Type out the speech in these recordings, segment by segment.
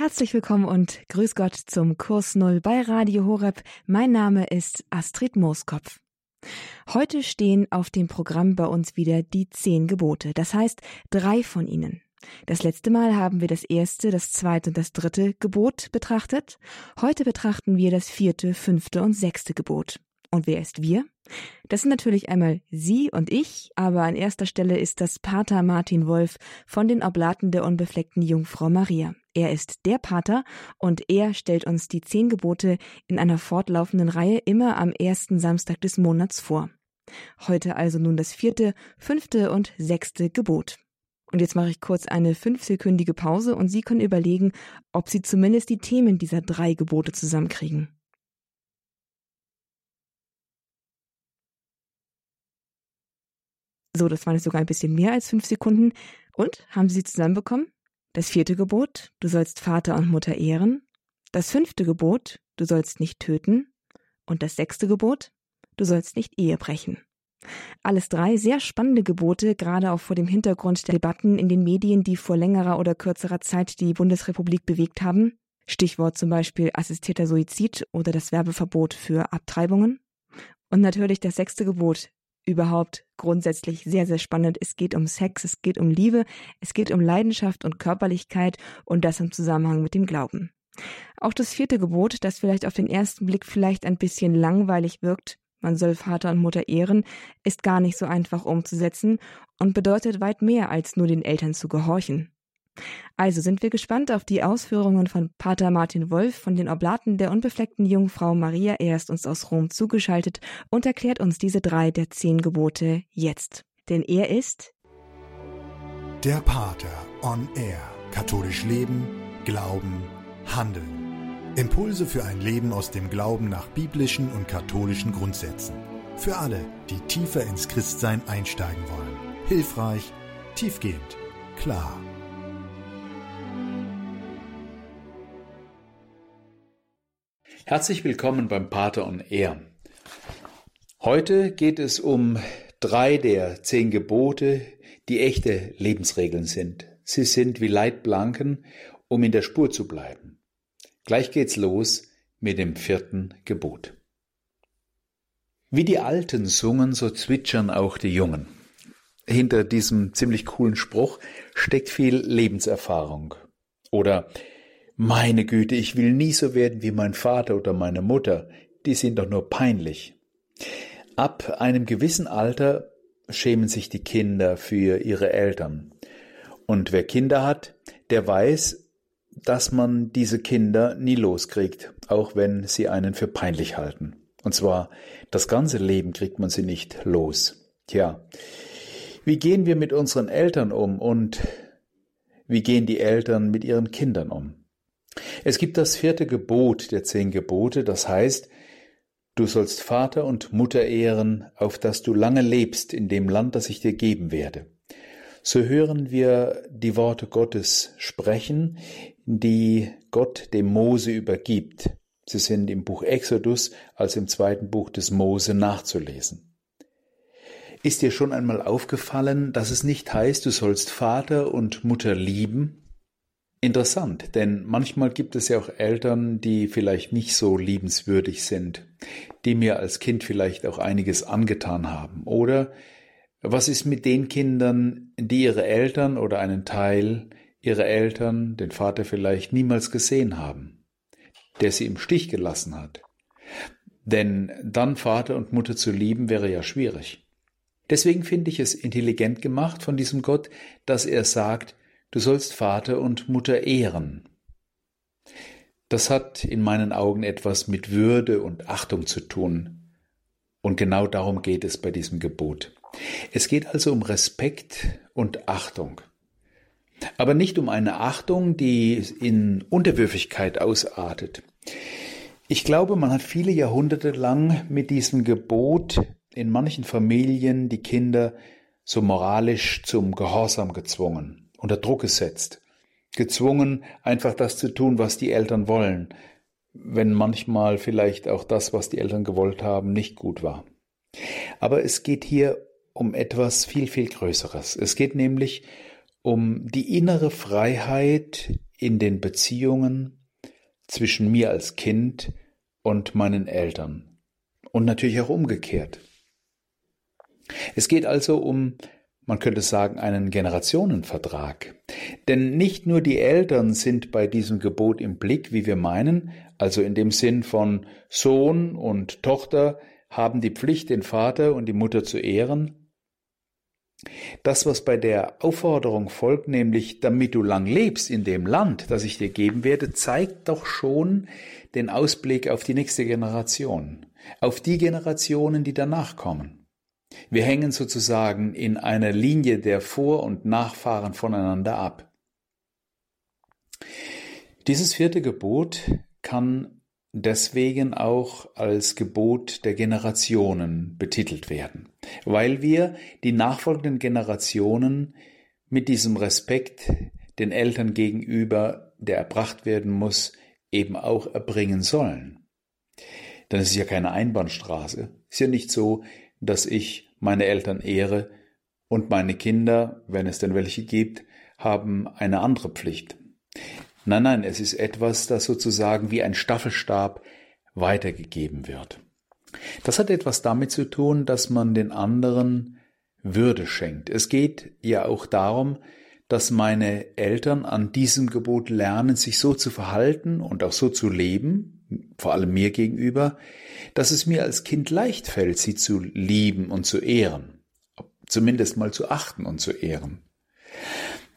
Herzlich willkommen und grüß Gott zum Kurs Null bei Radio Horeb. Mein Name ist Astrid Mooskopf. Heute stehen auf dem Programm bei uns wieder die zehn Gebote, das heißt drei von ihnen. Das letzte Mal haben wir das erste, das zweite und das dritte Gebot betrachtet. Heute betrachten wir das vierte, fünfte und sechste Gebot. Und wer ist wir? Das sind natürlich einmal Sie und ich, aber an erster Stelle ist das Pater Martin Wolf von den Oblaten der unbefleckten Jungfrau Maria. Er ist der Pater und er stellt uns die zehn Gebote in einer fortlaufenden Reihe immer am ersten Samstag des Monats vor. Heute also nun das vierte, fünfte und sechste Gebot. Und jetzt mache ich kurz eine fünfsekündige Pause und Sie können überlegen, ob Sie zumindest die Themen dieser drei Gebote zusammenkriegen. So, das waren jetzt sogar ein bisschen mehr als fünf Sekunden. Und, haben Sie sie zusammenbekommen? Das vierte Gebot, du sollst Vater und Mutter ehren. Das fünfte Gebot, du sollst nicht töten. Und das sechste Gebot, du sollst nicht Ehe brechen. Alles drei sehr spannende Gebote, gerade auch vor dem Hintergrund der Debatten in den Medien, die vor längerer oder kürzerer Zeit die Bundesrepublik bewegt haben. Stichwort zum Beispiel assistierter Suizid oder das Werbeverbot für Abtreibungen. Und natürlich das sechste Gebot, überhaupt grundsätzlich sehr, sehr spannend. Es geht um Sex, es geht um Liebe, es geht um Leidenschaft und Körperlichkeit und das im Zusammenhang mit dem Glauben. Auch das vierte Gebot, das vielleicht auf den ersten Blick vielleicht ein bisschen langweilig wirkt, man soll Vater und Mutter ehren, ist gar nicht so einfach umzusetzen und bedeutet weit mehr als nur den Eltern zu gehorchen. Also sind wir gespannt auf die Ausführungen von Pater Martin Wolf von den Oblaten der unbefleckten Jungfrau Maria. Er ist uns aus Rom zugeschaltet und erklärt uns diese drei der zehn Gebote jetzt. Denn er ist der Pater on Air. Katholisch leben, glauben, handeln. Impulse für ein Leben aus dem Glauben nach biblischen und katholischen Grundsätzen. Für alle, die tiefer ins Christsein einsteigen wollen. Hilfreich, tiefgehend, klar. Herzlich willkommen beim Pater on Air. Heute geht es um drei der zehn Gebote, die echte Lebensregeln sind. Sie sind wie Leitplanken, um in der Spur zu bleiben. Gleich geht's los mit dem vierten Gebot. Wie die Alten sungen, so zwitschern auch die Jungen. Hinter diesem ziemlich coolen Spruch steckt viel Lebenserfahrung. Oder meine Güte, ich will nie so werden wie mein Vater oder meine Mutter, die sind doch nur peinlich. Ab einem gewissen Alter schämen sich die Kinder für ihre Eltern. Und wer Kinder hat, der weiß, dass man diese Kinder nie loskriegt, auch wenn sie einen für peinlich halten. Und zwar das ganze Leben kriegt man sie nicht los. Tja, wie gehen wir mit unseren Eltern um und wie gehen die Eltern mit ihren Kindern um? Es gibt das vierte Gebot der zehn Gebote, das heißt, du sollst Vater und Mutter ehren, auf dass du lange lebst in dem Land, das ich dir geben werde. So hören wir die Worte Gottes sprechen, die Gott dem Mose übergibt. Sie sind im Buch Exodus als im zweiten Buch des Mose nachzulesen. Ist dir schon einmal aufgefallen, dass es nicht heißt, du sollst Vater und Mutter lieben, Interessant, denn manchmal gibt es ja auch Eltern, die vielleicht nicht so liebenswürdig sind, die mir als Kind vielleicht auch einiges angetan haben. Oder was ist mit den Kindern, die ihre Eltern oder einen Teil ihrer Eltern, den Vater vielleicht niemals gesehen haben, der sie im Stich gelassen hat? Denn dann Vater und Mutter zu lieben wäre ja schwierig. Deswegen finde ich es intelligent gemacht von diesem Gott, dass er sagt, Du sollst Vater und Mutter ehren. Das hat in meinen Augen etwas mit Würde und Achtung zu tun. Und genau darum geht es bei diesem Gebot. Es geht also um Respekt und Achtung. Aber nicht um eine Achtung, die in Unterwürfigkeit ausartet. Ich glaube, man hat viele Jahrhunderte lang mit diesem Gebot in manchen Familien die Kinder so moralisch zum Gehorsam gezwungen unter Druck gesetzt, gezwungen, einfach das zu tun, was die Eltern wollen, wenn manchmal vielleicht auch das, was die Eltern gewollt haben, nicht gut war. Aber es geht hier um etwas viel, viel Größeres. Es geht nämlich um die innere Freiheit in den Beziehungen zwischen mir als Kind und meinen Eltern und natürlich auch umgekehrt. Es geht also um, man könnte sagen, einen Generationenvertrag. Denn nicht nur die Eltern sind bei diesem Gebot im Blick, wie wir meinen, also in dem Sinn von Sohn und Tochter haben die Pflicht, den Vater und die Mutter zu ehren, das, was bei der Aufforderung folgt, nämlich damit du lang lebst in dem Land, das ich dir geben werde, zeigt doch schon den Ausblick auf die nächste Generation, auf die Generationen, die danach kommen. Wir hängen sozusagen in einer Linie der Vor- und Nachfahren voneinander ab. Dieses vierte Gebot kann deswegen auch als Gebot der Generationen betitelt werden, weil wir die nachfolgenden Generationen mit diesem Respekt den Eltern gegenüber, der erbracht werden muss, eben auch erbringen sollen. Denn es ist ja keine Einbahnstraße. Es ist ja nicht so, dass ich meine Eltern ehre und meine Kinder, wenn es denn welche gibt, haben eine andere Pflicht. Nein, nein, es ist etwas, das sozusagen wie ein Staffelstab weitergegeben wird. Das hat etwas damit zu tun, dass man den anderen Würde schenkt. Es geht ja auch darum, dass meine Eltern an diesem Gebot lernen, sich so zu verhalten und auch so zu leben, vor allem mir gegenüber, dass es mir als Kind leicht fällt, sie zu lieben und zu ehren, zumindest mal zu achten und zu ehren.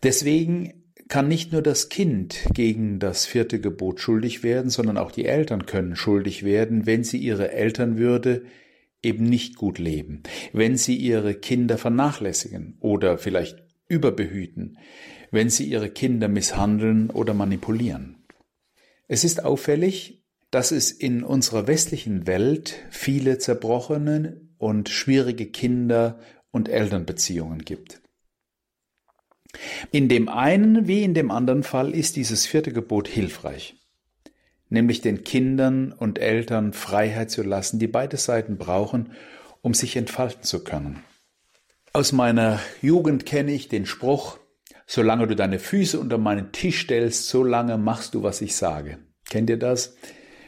Deswegen kann nicht nur das Kind gegen das vierte Gebot schuldig werden, sondern auch die Eltern können schuldig werden, wenn sie ihre Elternwürde eben nicht gut leben, wenn sie ihre Kinder vernachlässigen oder vielleicht überbehüten, wenn sie ihre Kinder misshandeln oder manipulieren. Es ist auffällig, dass es in unserer westlichen Welt viele zerbrochene und schwierige Kinder- und Elternbeziehungen gibt. In dem einen wie in dem anderen Fall ist dieses vierte Gebot hilfreich, nämlich den Kindern und Eltern Freiheit zu lassen, die beide Seiten brauchen, um sich entfalten zu können. Aus meiner Jugend kenne ich den Spruch, solange du deine Füße unter meinen Tisch stellst, solange machst du, was ich sage. Kennt ihr das?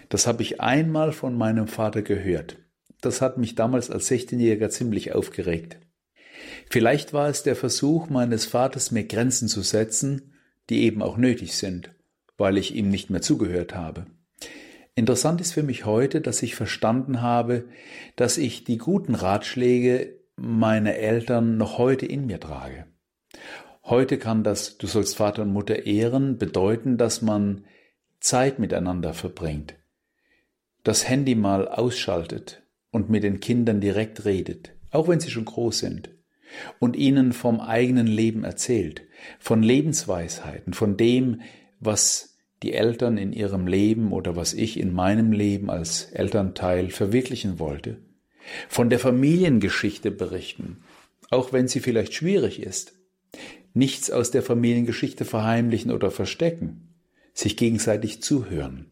Das habe ich einmal von meinem Vater gehört. Das hat mich damals als 16-Jähriger ziemlich aufgeregt. Vielleicht war es der Versuch meines Vaters, mir Grenzen zu setzen, die eben auch nötig sind, weil ich ihm nicht mehr zugehört habe. Interessant ist für mich heute, dass ich verstanden habe, dass ich die guten Ratschläge meiner Eltern noch heute in mir trage. Heute kann das Du sollst Vater und Mutter ehren bedeuten, dass man Zeit miteinander verbringt, das Handy mal ausschaltet und mit den Kindern direkt redet, auch wenn sie schon groß sind und ihnen vom eigenen Leben erzählt, von Lebensweisheiten, von dem, was die Eltern in ihrem Leben oder was ich in meinem Leben als Elternteil verwirklichen wollte, von der Familiengeschichte berichten, auch wenn sie vielleicht schwierig ist, nichts aus der Familiengeschichte verheimlichen oder verstecken, sich gegenseitig zuhören.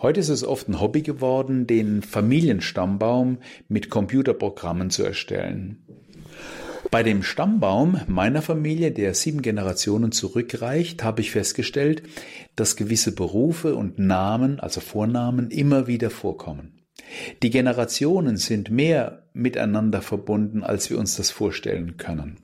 Heute ist es oft ein Hobby geworden, den Familienstammbaum mit Computerprogrammen zu erstellen. Bei dem Stammbaum meiner Familie, der sieben Generationen zurückreicht, habe ich festgestellt, dass gewisse Berufe und Namen, also Vornamen, immer wieder vorkommen. Die Generationen sind mehr miteinander verbunden, als wir uns das vorstellen können.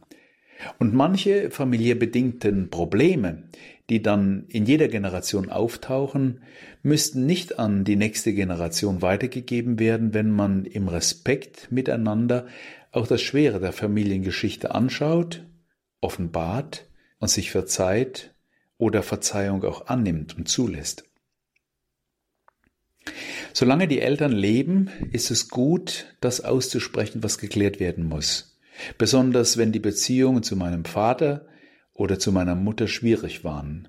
Und manche familiär bedingten Probleme, die dann in jeder Generation auftauchen, müssten nicht an die nächste Generation weitergegeben werden, wenn man im Respekt miteinander auch das Schwere der Familiengeschichte anschaut, offenbart und sich verzeiht oder Verzeihung auch annimmt und zulässt. Solange die Eltern leben, ist es gut, das auszusprechen, was geklärt werden muss. Besonders wenn die Beziehungen zu meinem Vater oder zu meiner Mutter schwierig waren.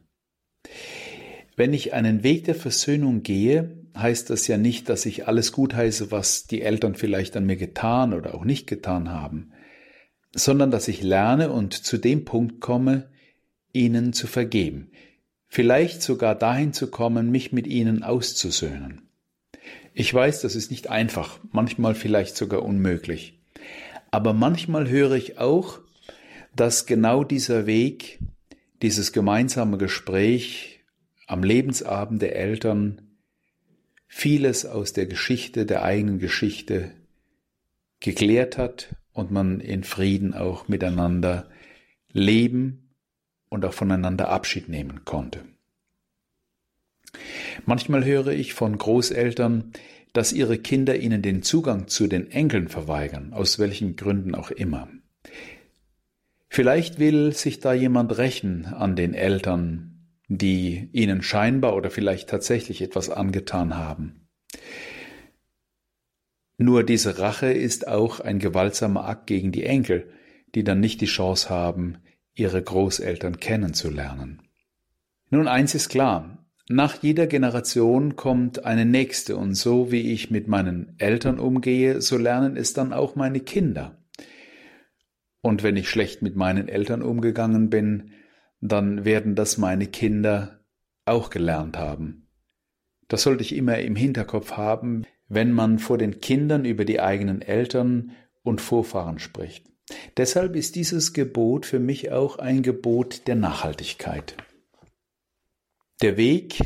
Wenn ich einen Weg der Versöhnung gehe, heißt das ja nicht, dass ich alles gutheiße, was die Eltern vielleicht an mir getan oder auch nicht getan haben, sondern dass ich lerne und zu dem Punkt komme, ihnen zu vergeben, vielleicht sogar dahin zu kommen, mich mit ihnen auszusöhnen. Ich weiß, das ist nicht einfach, manchmal vielleicht sogar unmöglich. Aber manchmal höre ich auch, dass genau dieser Weg, dieses gemeinsame Gespräch am Lebensabend der Eltern vieles aus der Geschichte, der eigenen Geschichte geklärt hat und man in Frieden auch miteinander leben und auch voneinander Abschied nehmen konnte. Manchmal höre ich von Großeltern, dass ihre Kinder ihnen den Zugang zu den Enkeln verweigern, aus welchen Gründen auch immer. Vielleicht will sich da jemand rächen an den Eltern, die ihnen scheinbar oder vielleicht tatsächlich etwas angetan haben. Nur diese Rache ist auch ein gewaltsamer Akt gegen die Enkel, die dann nicht die Chance haben, ihre Großeltern kennenzulernen. Nun eins ist klar, nach jeder Generation kommt eine nächste und so wie ich mit meinen Eltern umgehe, so lernen es dann auch meine Kinder. Und wenn ich schlecht mit meinen Eltern umgegangen bin, dann werden das meine Kinder auch gelernt haben. Das sollte ich immer im Hinterkopf haben, wenn man vor den Kindern über die eigenen Eltern und Vorfahren spricht. Deshalb ist dieses Gebot für mich auch ein Gebot der Nachhaltigkeit. Der Weg,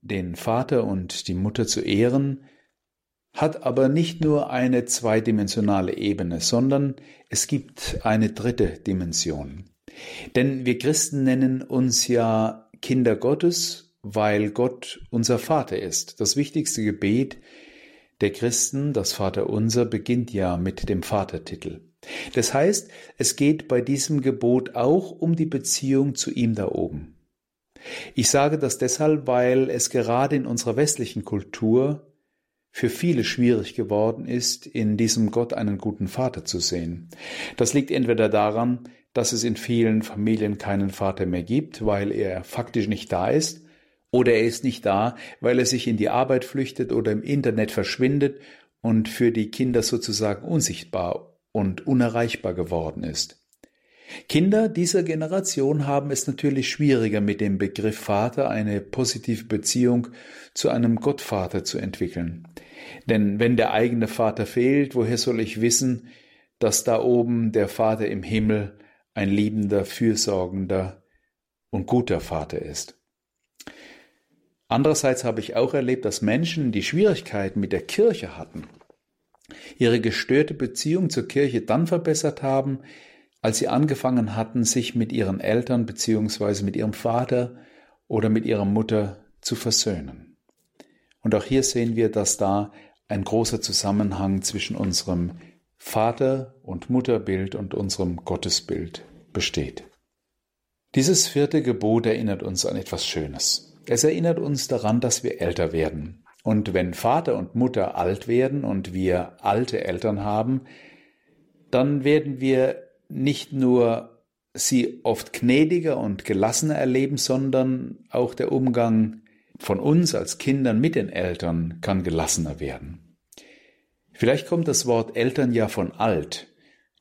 den Vater und die Mutter zu ehren, hat aber nicht nur eine zweidimensionale Ebene, sondern es gibt eine dritte Dimension. Denn wir Christen nennen uns ja Kinder Gottes, weil Gott unser Vater ist. Das wichtigste Gebet der Christen, das Vaterunser, beginnt ja mit dem Vatertitel. Das heißt, es geht bei diesem Gebot auch um die Beziehung zu ihm da oben. Ich sage das deshalb, weil es gerade in unserer westlichen Kultur für viele schwierig geworden ist, in diesem Gott einen guten Vater zu sehen. Das liegt entweder daran, dass es in vielen Familien keinen Vater mehr gibt, weil er faktisch nicht da ist, oder er ist nicht da, weil er sich in die Arbeit flüchtet oder im Internet verschwindet und für die Kinder sozusagen unsichtbar und unerreichbar geworden ist. Kinder dieser Generation haben es natürlich schwieriger mit dem Begriff Vater eine positive Beziehung zu einem Gottvater zu entwickeln. Denn wenn der eigene Vater fehlt, woher soll ich wissen, dass da oben der Vater im Himmel ein liebender, fürsorgender und guter Vater ist. Andererseits habe ich auch erlebt, dass Menschen, die Schwierigkeiten mit der Kirche hatten, ihre gestörte Beziehung zur Kirche dann verbessert haben, als sie angefangen hatten, sich mit ihren Eltern bzw. mit ihrem Vater oder mit ihrer Mutter zu versöhnen. Und auch hier sehen wir, dass da ein großer Zusammenhang zwischen unserem Vater- und Mutterbild und unserem Gottesbild besteht. Dieses vierte Gebot erinnert uns an etwas Schönes. Es erinnert uns daran, dass wir älter werden. Und wenn Vater und Mutter alt werden und wir alte Eltern haben, dann werden wir nicht nur sie oft gnädiger und gelassener erleben, sondern auch der Umgang von uns als Kindern mit den Eltern kann gelassener werden. Vielleicht kommt das Wort Eltern ja von alt.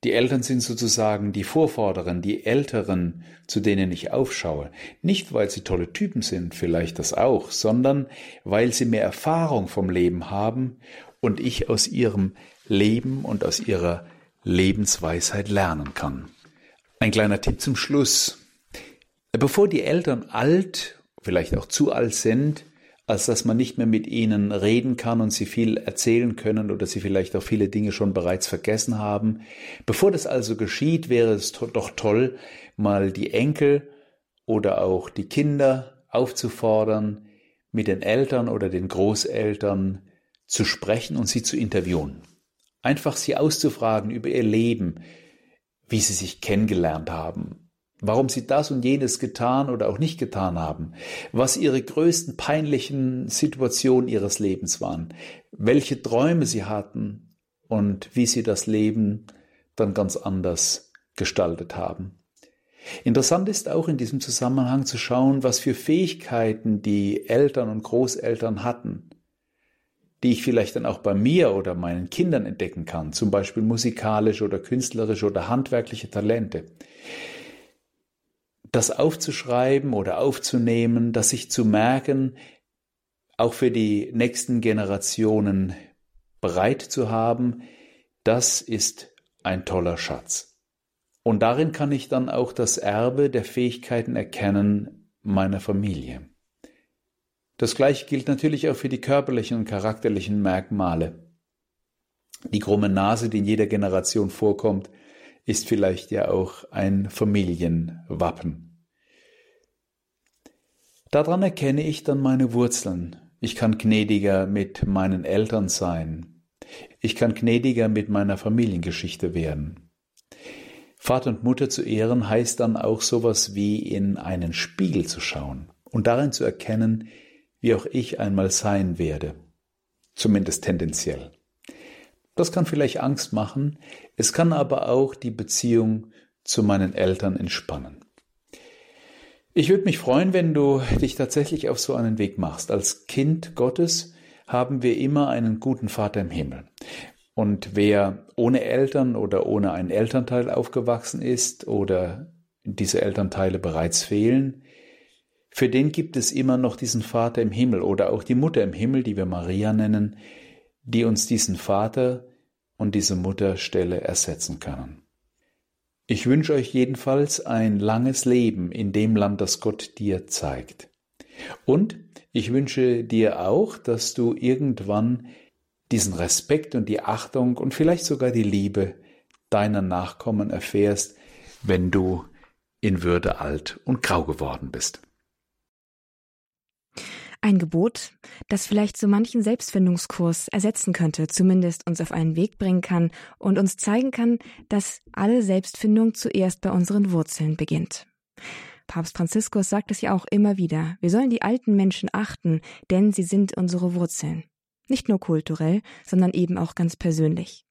Die Eltern sind sozusagen die Vorvorderen, die Älteren, zu denen ich aufschaue. Nicht, weil sie tolle Typen sind, vielleicht das auch, sondern weil sie mehr Erfahrung vom Leben haben und ich aus ihrem Leben und aus ihrer Lebensweisheit lernen kann. Ein kleiner Tipp zum Schluss. Bevor die Eltern alt, vielleicht auch zu alt sind, als dass man nicht mehr mit ihnen reden kann und sie viel erzählen können oder sie vielleicht auch viele Dinge schon bereits vergessen haben. Bevor das also geschieht, wäre es doch toll, mal die Enkel oder auch die Kinder aufzufordern, mit den Eltern oder den Großeltern zu sprechen und sie zu interviewen. Einfach sie auszufragen über ihr Leben, wie sie sich kennengelernt haben, warum sie das und jenes getan oder auch nicht getan haben, was ihre größten peinlichen Situationen ihres Lebens waren, welche Träume sie hatten und wie sie das Leben dann ganz anders gestaltet haben. Interessant ist auch in diesem Zusammenhang zu schauen, was für Fähigkeiten die Eltern und Großeltern hatten, die ich vielleicht dann auch bei mir oder meinen Kindern entdecken kann, zum Beispiel musikalische oder künstlerische oder handwerkliche Talente das aufzuschreiben oder aufzunehmen, das sich zu merken, auch für die nächsten Generationen bereit zu haben, das ist ein toller Schatz. Und darin kann ich dann auch das Erbe der Fähigkeiten erkennen meiner Familie. Das gleiche gilt natürlich auch für die körperlichen und charakterlichen Merkmale. Die krumme Nase, die in jeder Generation vorkommt, ist vielleicht ja auch ein Familienwappen. Daran erkenne ich dann meine Wurzeln. Ich kann gnädiger mit meinen Eltern sein. Ich kann gnädiger mit meiner Familiengeschichte werden. Vater und Mutter zu ehren heißt dann auch sowas wie in einen Spiegel zu schauen und darin zu erkennen, wie auch ich einmal sein werde. Zumindest tendenziell. Das kann vielleicht Angst machen, es kann aber auch die Beziehung zu meinen Eltern entspannen. Ich würde mich freuen, wenn du dich tatsächlich auf so einen Weg machst. Als Kind Gottes haben wir immer einen guten Vater im Himmel. Und wer ohne Eltern oder ohne einen Elternteil aufgewachsen ist oder diese Elternteile bereits fehlen, für den gibt es immer noch diesen Vater im Himmel oder auch die Mutter im Himmel, die wir Maria nennen, die uns diesen Vater und diese Mutterstelle ersetzen können. Ich wünsche euch jedenfalls ein langes Leben in dem Land, das Gott dir zeigt. Und ich wünsche dir auch, dass du irgendwann diesen Respekt und die Achtung und vielleicht sogar die Liebe deiner Nachkommen erfährst, wenn du in Würde alt und grau geworden bist. Ein Gebot, das vielleicht so manchen Selbstfindungskurs ersetzen könnte, zumindest uns auf einen Weg bringen kann und uns zeigen kann, dass alle Selbstfindung zuerst bei unseren Wurzeln beginnt. Papst Franziskus sagt es ja auch immer wieder, wir sollen die alten Menschen achten, denn sie sind unsere Wurzeln. Nicht nur kulturell, sondern eben auch ganz persönlich.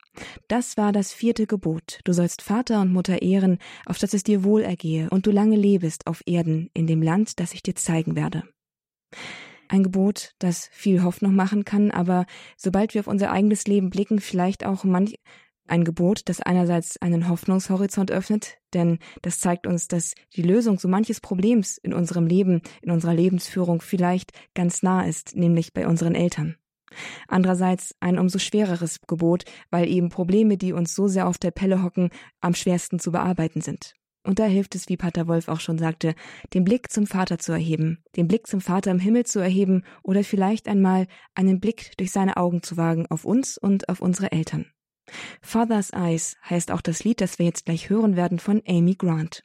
Das war das vierte Gebot. Du sollst Vater und Mutter ehren, auf dass es dir wohl ergehe und du lange lebest auf Erden in dem Land, das ich dir zeigen werde. Ein Gebot, das viel Hoffnung machen kann, aber sobald wir auf unser eigenes Leben blicken, vielleicht auch manch ein Gebot, das einerseits einen Hoffnungshorizont öffnet, denn das zeigt uns, dass die Lösung so manches Problems in unserem Leben, in unserer Lebensführung vielleicht ganz nah ist, nämlich bei unseren Eltern. Andererseits ein umso schwereres Gebot, weil eben Probleme, die uns so sehr auf der Pelle hocken, am schwersten zu bearbeiten sind. Und da hilft es, wie Pater Wolf auch schon sagte, den Blick zum Vater zu erheben, den Blick zum Vater im Himmel zu erheben oder vielleicht einmal einen Blick durch seine Augen zu wagen auf uns und auf unsere Eltern. Father's Eyes heißt auch das Lied, das wir jetzt gleich hören werden von Amy Grant.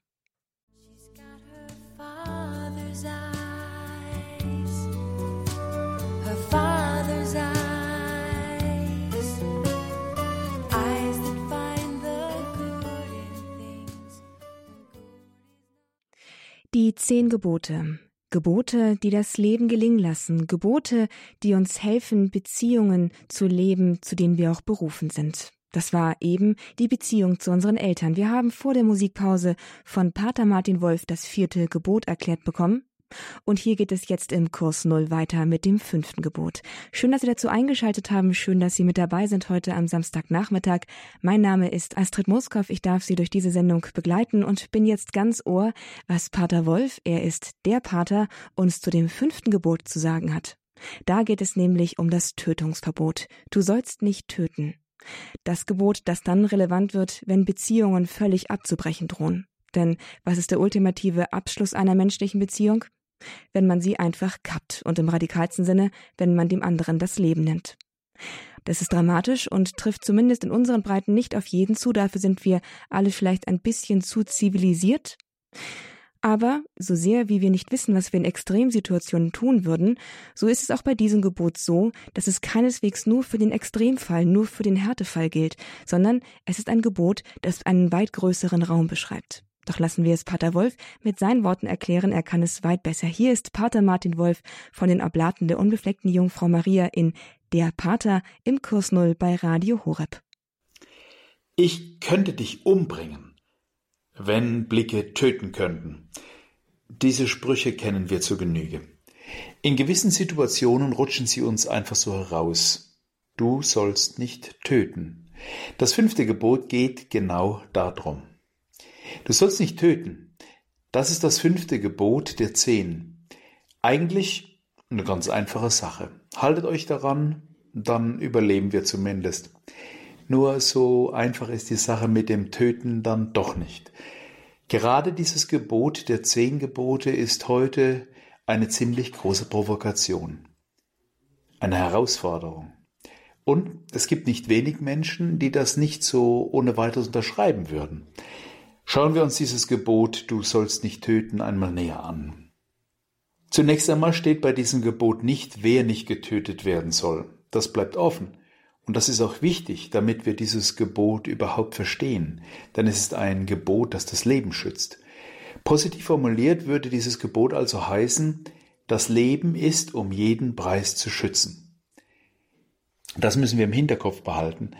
Die zehn Gebote. Gebote, die das Leben gelingen lassen. Gebote, die uns helfen, Beziehungen zu leben, zu denen wir auch berufen sind. Das war eben die Beziehung zu unseren Eltern. Wir haben vor der Musikpause von Pater Martin Wolf das vierte Gebot erklärt bekommen. Und hier geht es jetzt im Kurs Null weiter mit dem fünften Gebot. Schön, dass Sie dazu eingeschaltet haben. Schön, dass Sie mit dabei sind heute am Samstagnachmittag. Mein Name ist Astrid Moskow. Ich darf Sie durch diese Sendung begleiten und bin jetzt ganz ohr, was Pater Wolf, er ist der Pater, uns zu dem fünften Gebot zu sagen hat. Da geht es nämlich um das Tötungsverbot. Du sollst nicht töten. Das Gebot, das dann relevant wird, wenn Beziehungen völlig abzubrechen drohen. Denn was ist der ultimative Abschluss einer menschlichen Beziehung? wenn man sie einfach kappt und im radikalsten Sinne, wenn man dem anderen das Leben nimmt. Das ist dramatisch und trifft zumindest in unseren Breiten nicht auf jeden zu, dafür sind wir alle vielleicht ein bisschen zu zivilisiert. Aber so sehr wie wir nicht wissen, was wir in Extremsituationen tun würden, so ist es auch bei diesem Gebot so, dass es keineswegs nur für den Extremfall, nur für den Härtefall gilt, sondern es ist ein Gebot, das einen weit größeren Raum beschreibt. Doch lassen wir es Pater Wolf mit seinen Worten erklären, er kann es weit besser. Hier ist Pater Martin Wolf von den Oblaten der unbefleckten Jungfrau Maria in Der Pater im Kurs Null bei Radio Horeb. Ich könnte dich umbringen, wenn Blicke töten könnten. Diese Sprüche kennen wir zur Genüge. In gewissen Situationen rutschen sie uns einfach so heraus. Du sollst nicht töten. Das fünfte Gebot geht genau darum. Du sollst nicht töten. Das ist das fünfte Gebot der zehn. Eigentlich eine ganz einfache Sache. Haltet euch daran, dann überleben wir zumindest. Nur so einfach ist die Sache mit dem Töten dann doch nicht. Gerade dieses Gebot der zehn Gebote ist heute eine ziemlich große Provokation, eine Herausforderung. Und es gibt nicht wenig Menschen, die das nicht so ohne weiteres unterschreiben würden. Schauen wir uns dieses Gebot, du sollst nicht töten, einmal näher an. Zunächst einmal steht bei diesem Gebot nicht, wer nicht getötet werden soll. Das bleibt offen. Und das ist auch wichtig, damit wir dieses Gebot überhaupt verstehen, denn es ist ein Gebot, das das Leben schützt. Positiv formuliert würde dieses Gebot also heißen, das Leben ist um jeden Preis zu schützen. Das müssen wir im Hinterkopf behalten,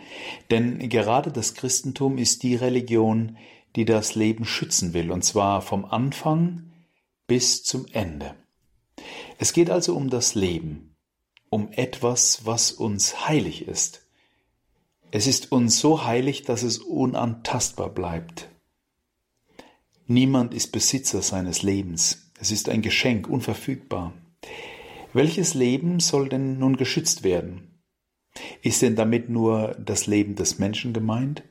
denn gerade das Christentum ist die Religion, die das Leben schützen will, und zwar vom Anfang bis zum Ende. Es geht also um das Leben, um etwas, was uns heilig ist. Es ist uns so heilig, dass es unantastbar bleibt. Niemand ist Besitzer seines Lebens. Es ist ein Geschenk, unverfügbar. Welches Leben soll denn nun geschützt werden? Ist denn damit nur das Leben des Menschen gemeint?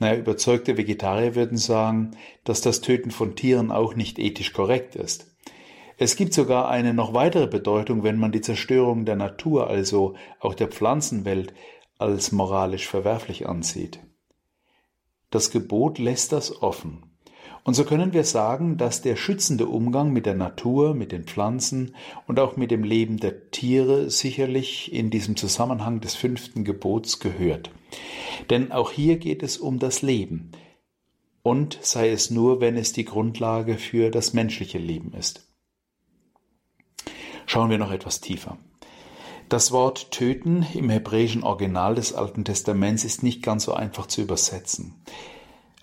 Naja, überzeugte Vegetarier würden sagen, dass das Töten von Tieren auch nicht ethisch korrekt ist. Es gibt sogar eine noch weitere Bedeutung, wenn man die Zerstörung der Natur, also auch der Pflanzenwelt, als moralisch verwerflich ansieht. Das Gebot lässt das offen. Und so können wir sagen, dass der schützende Umgang mit der Natur, mit den Pflanzen und auch mit dem Leben der Tiere sicherlich in diesem Zusammenhang des fünften Gebots gehört. Denn auch hier geht es um das Leben, und sei es nur, wenn es die Grundlage für das menschliche Leben ist. Schauen wir noch etwas tiefer. Das Wort töten im hebräischen Original des Alten Testaments ist nicht ganz so einfach zu übersetzen.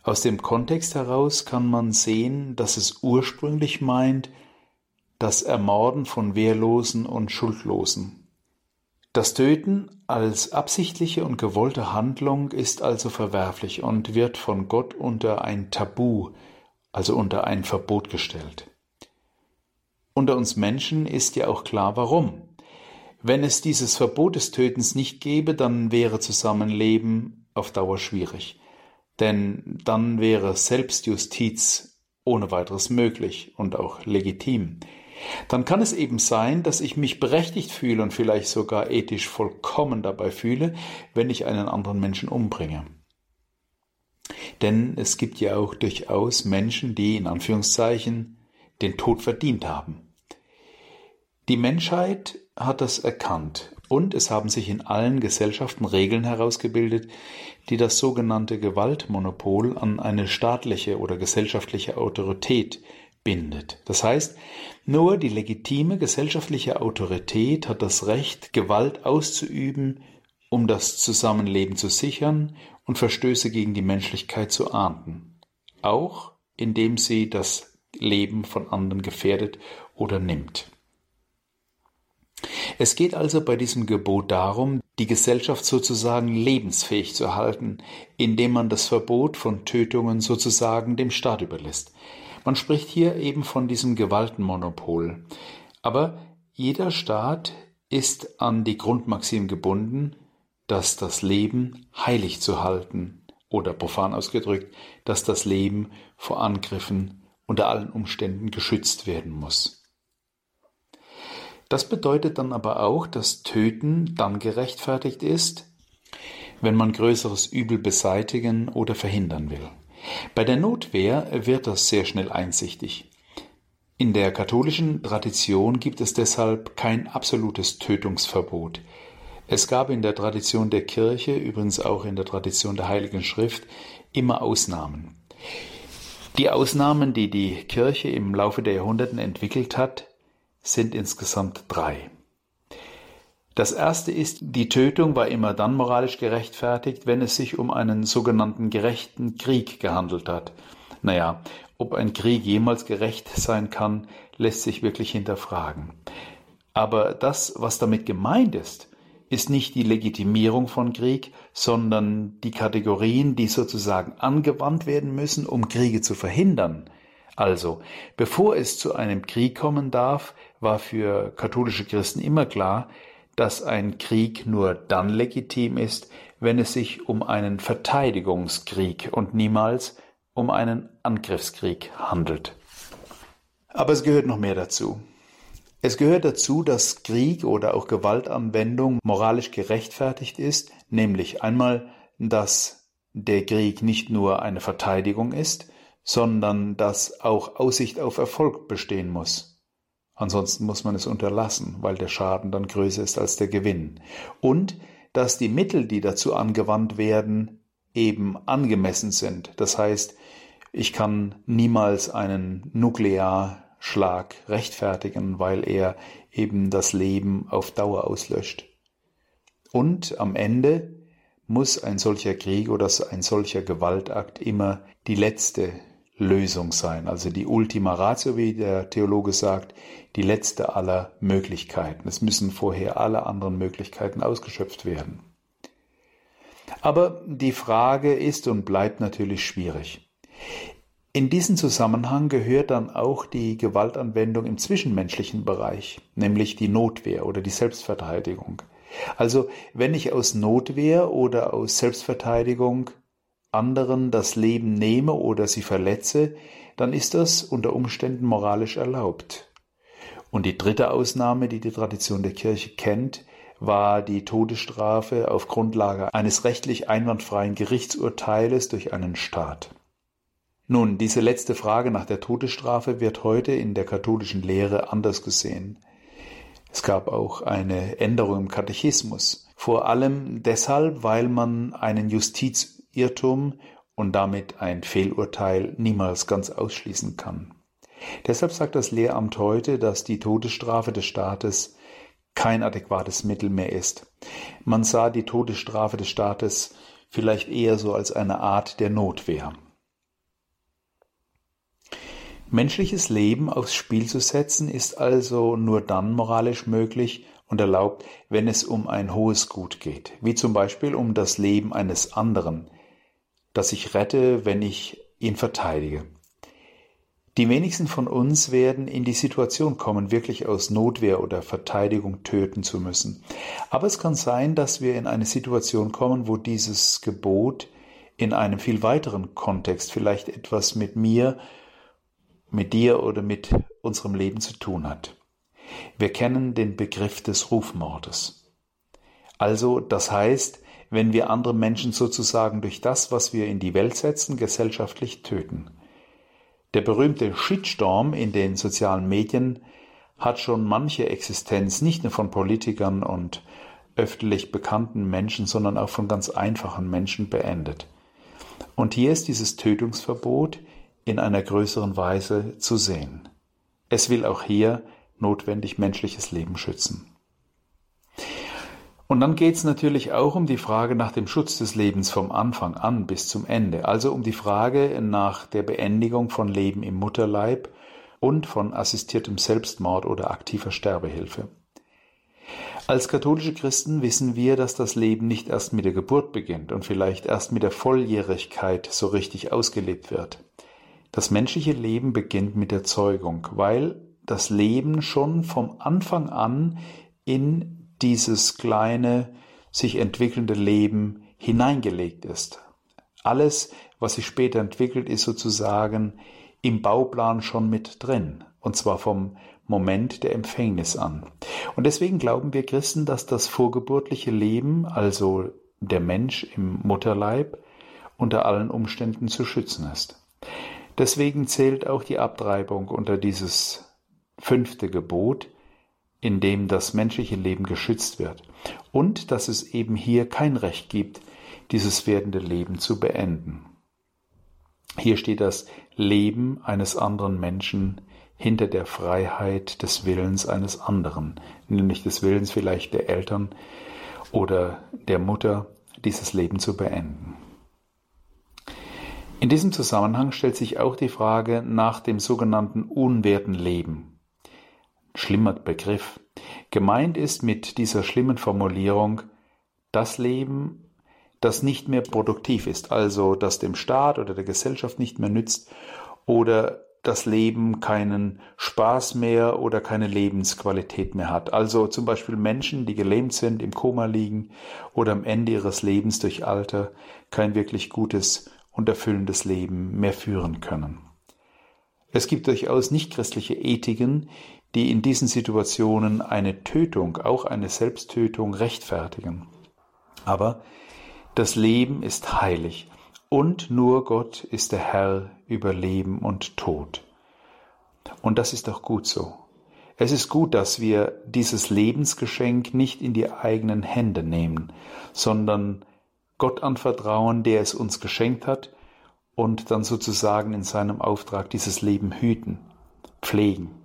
Aus dem Kontext heraus kann man sehen, dass es ursprünglich meint, das Ermorden von Wehrlosen und Schuldlosen. Das Töten als absichtliche und gewollte Handlung ist also verwerflich und wird von Gott unter ein Tabu, also unter ein Verbot gestellt. Unter uns Menschen ist ja auch klar warum. Wenn es dieses Verbot des Tötens nicht gäbe, dann wäre Zusammenleben auf Dauer schwierig denn dann wäre Selbstjustiz ohne weiteres möglich und auch legitim. Dann kann es eben sein, dass ich mich berechtigt fühle und vielleicht sogar ethisch vollkommen dabei fühle, wenn ich einen anderen Menschen umbringe. Denn es gibt ja auch durchaus Menschen, die in Anführungszeichen den Tod verdient haben. Die Menschheit hat das erkannt und es haben sich in allen Gesellschaften Regeln herausgebildet, die das sogenannte Gewaltmonopol an eine staatliche oder gesellschaftliche Autorität bindet. Das heißt, nur die legitime gesellschaftliche Autorität hat das Recht, Gewalt auszuüben, um das Zusammenleben zu sichern und Verstöße gegen die Menschlichkeit zu ahnden, auch indem sie das Leben von anderen gefährdet oder nimmt. Es geht also bei diesem Gebot darum, die Gesellschaft sozusagen lebensfähig zu halten, indem man das Verbot von Tötungen sozusagen dem Staat überlässt. Man spricht hier eben von diesem Gewaltenmonopol. Aber jeder Staat ist an die Grundmaxim gebunden, dass das Leben heilig zu halten oder profan ausgedrückt, dass das Leben vor Angriffen unter allen Umständen geschützt werden muss. Das bedeutet dann aber auch, dass Töten dann gerechtfertigt ist, wenn man größeres Übel beseitigen oder verhindern will. Bei der Notwehr wird das sehr schnell einsichtig. In der katholischen Tradition gibt es deshalb kein absolutes Tötungsverbot. Es gab in der Tradition der Kirche, übrigens auch in der Tradition der Heiligen Schrift, immer Ausnahmen. Die Ausnahmen, die die Kirche im Laufe der Jahrhunderten entwickelt hat, sind insgesamt drei. Das erste ist, die Tötung war immer dann moralisch gerechtfertigt, wenn es sich um einen sogenannten gerechten Krieg gehandelt hat. Naja, ob ein Krieg jemals gerecht sein kann, lässt sich wirklich hinterfragen. Aber das, was damit gemeint ist, ist nicht die Legitimierung von Krieg, sondern die Kategorien, die sozusagen angewandt werden müssen, um Kriege zu verhindern. Also, bevor es zu einem Krieg kommen darf, war für katholische Christen immer klar, dass ein Krieg nur dann legitim ist, wenn es sich um einen Verteidigungskrieg und niemals um einen Angriffskrieg handelt. Aber es gehört noch mehr dazu. Es gehört dazu, dass Krieg oder auch Gewaltanwendung moralisch gerechtfertigt ist, nämlich einmal, dass der Krieg nicht nur eine Verteidigung ist, sondern dass auch Aussicht auf Erfolg bestehen muss. Ansonsten muss man es unterlassen, weil der Schaden dann größer ist als der Gewinn. Und dass die Mittel, die dazu angewandt werden, eben angemessen sind. Das heißt, ich kann niemals einen Nuklearschlag rechtfertigen, weil er eben das Leben auf Dauer auslöscht. Und am Ende muss ein solcher Krieg oder ein solcher Gewaltakt immer die letzte Lösung sein, also die Ultima Ratio, wie der Theologe sagt, die letzte aller Möglichkeiten. Es müssen vorher alle anderen Möglichkeiten ausgeschöpft werden. Aber die Frage ist und bleibt natürlich schwierig. In diesen Zusammenhang gehört dann auch die Gewaltanwendung im zwischenmenschlichen Bereich, nämlich die Notwehr oder die Selbstverteidigung. Also wenn ich aus Notwehr oder aus Selbstverteidigung anderen das Leben nehme oder sie verletze, dann ist das unter Umständen moralisch erlaubt. Und die dritte Ausnahme, die die Tradition der Kirche kennt, war die Todesstrafe auf Grundlage eines rechtlich einwandfreien Gerichtsurteiles durch einen Staat. Nun, diese letzte Frage nach der Todesstrafe wird heute in der katholischen Lehre anders gesehen. Es gab auch eine Änderung im Katechismus, vor allem deshalb, weil man einen Justiz Irrtum und damit ein Fehlurteil niemals ganz ausschließen kann. Deshalb sagt das Lehramt heute, dass die Todesstrafe des Staates kein adäquates Mittel mehr ist. Man sah die Todesstrafe des Staates vielleicht eher so als eine Art der Notwehr. Menschliches Leben aufs Spiel zu setzen, ist also nur dann moralisch möglich und erlaubt, wenn es um ein hohes Gut geht, wie zum Beispiel um das Leben eines anderen, das ich rette, wenn ich ihn verteidige. Die wenigsten von uns werden in die Situation kommen, wirklich aus Notwehr oder Verteidigung töten zu müssen. Aber es kann sein, dass wir in eine Situation kommen, wo dieses Gebot in einem viel weiteren Kontext vielleicht etwas mit mir, mit dir oder mit unserem Leben zu tun hat. Wir kennen den Begriff des Rufmordes. Also, das heißt, wenn wir andere Menschen sozusagen durch das, was wir in die Welt setzen, gesellschaftlich töten. Der berühmte Shitstorm in den sozialen Medien hat schon manche Existenz nicht nur von Politikern und öffentlich bekannten Menschen, sondern auch von ganz einfachen Menschen beendet. Und hier ist dieses Tötungsverbot in einer größeren Weise zu sehen. Es will auch hier notwendig menschliches Leben schützen. Und dann geht es natürlich auch um die Frage nach dem Schutz des Lebens vom Anfang an bis zum Ende, also um die Frage nach der Beendigung von Leben im Mutterleib und von assistiertem Selbstmord oder aktiver Sterbehilfe. Als katholische Christen wissen wir, dass das Leben nicht erst mit der Geburt beginnt und vielleicht erst mit der Volljährigkeit so richtig ausgelebt wird. Das menschliche Leben beginnt mit der Zeugung, weil das Leben schon vom Anfang an in dieses kleine, sich entwickelnde Leben hineingelegt ist. Alles, was sich später entwickelt, ist sozusagen im Bauplan schon mit drin, und zwar vom Moment der Empfängnis an. Und deswegen glauben wir Christen, dass das vorgeburtliche Leben, also der Mensch im Mutterleib, unter allen Umständen zu schützen ist. Deswegen zählt auch die Abtreibung unter dieses fünfte Gebot, in dem das menschliche Leben geschützt wird und dass es eben hier kein Recht gibt, dieses werdende Leben zu beenden. Hier steht das Leben eines anderen Menschen hinter der Freiheit des Willens eines anderen, nämlich des Willens vielleicht der Eltern oder der Mutter, dieses Leben zu beenden. In diesem Zusammenhang stellt sich auch die Frage nach dem sogenannten unwerten Leben schlimmer Begriff. Gemeint ist mit dieser schlimmen Formulierung das Leben, das nicht mehr produktiv ist, also das dem Staat oder der Gesellschaft nicht mehr nützt oder das Leben keinen Spaß mehr oder keine Lebensqualität mehr hat. Also zum Beispiel Menschen, die gelähmt sind, im Koma liegen oder am Ende ihres Lebens durch Alter kein wirklich gutes und erfüllendes Leben mehr führen können. Es gibt durchaus nichtchristliche Ethiken, die in diesen Situationen eine Tötung, auch eine Selbsttötung rechtfertigen. Aber das Leben ist heilig und nur Gott ist der Herr über Leben und Tod. Und das ist auch gut so. Es ist gut, dass wir dieses Lebensgeschenk nicht in die eigenen Hände nehmen, sondern Gott anvertrauen, der es uns geschenkt hat, und dann sozusagen in seinem Auftrag dieses Leben hüten, pflegen.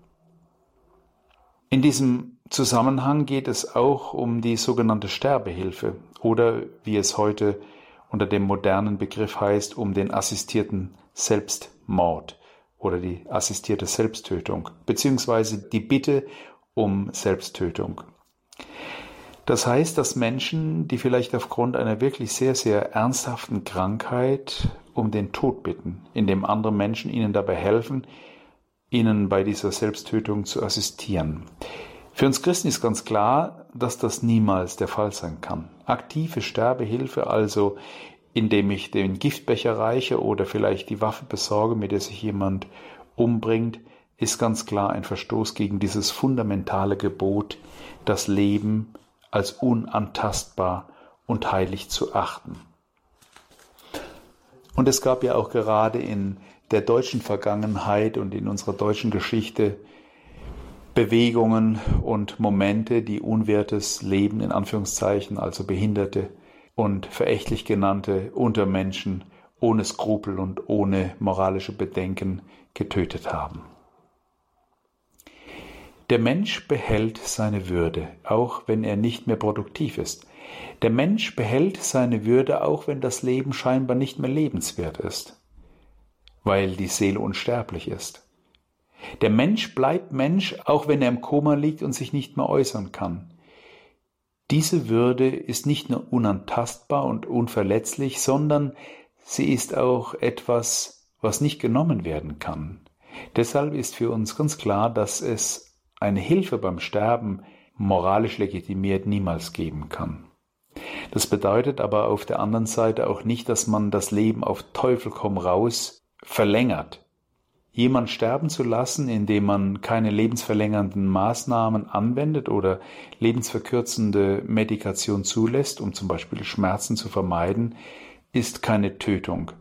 In diesem Zusammenhang geht es auch um die sogenannte Sterbehilfe oder wie es heute unter dem modernen Begriff heißt, um den assistierten Selbstmord oder die assistierte Selbsttötung, beziehungsweise die Bitte um Selbsttötung. Das heißt, dass Menschen, die vielleicht aufgrund einer wirklich sehr, sehr ernsthaften Krankheit um den Tod bitten, indem andere Menschen ihnen dabei helfen, ihnen bei dieser Selbsttötung zu assistieren. Für uns Christen ist ganz klar, dass das niemals der Fall sein kann. Aktive Sterbehilfe, also indem ich den Giftbecher reiche oder vielleicht die Waffe besorge, mit der sich jemand umbringt, ist ganz klar ein Verstoß gegen dieses fundamentale Gebot, das Leben als unantastbar und heilig zu achten. Und es gab ja auch gerade in der deutschen Vergangenheit und in unserer deutschen Geschichte Bewegungen und Momente, die unwertes Leben in Anführungszeichen, also Behinderte und verächtlich genannte Untermenschen ohne Skrupel und ohne moralische Bedenken getötet haben. Der Mensch behält seine Würde, auch wenn er nicht mehr produktiv ist. Der Mensch behält seine Würde, auch wenn das Leben scheinbar nicht mehr lebenswert ist, weil die Seele unsterblich ist. Der Mensch bleibt Mensch, auch wenn er im Koma liegt und sich nicht mehr äußern kann. Diese Würde ist nicht nur unantastbar und unverletzlich, sondern sie ist auch etwas, was nicht genommen werden kann. Deshalb ist für uns ganz klar, dass es eine Hilfe beim Sterben moralisch legitimiert niemals geben kann. Das bedeutet aber auf der anderen Seite auch nicht, dass man das Leben auf Teufel komm raus verlängert. Jemand sterben zu lassen, indem man keine lebensverlängernden Maßnahmen anwendet oder lebensverkürzende Medikation zulässt, um zum Beispiel Schmerzen zu vermeiden, ist keine Tötung.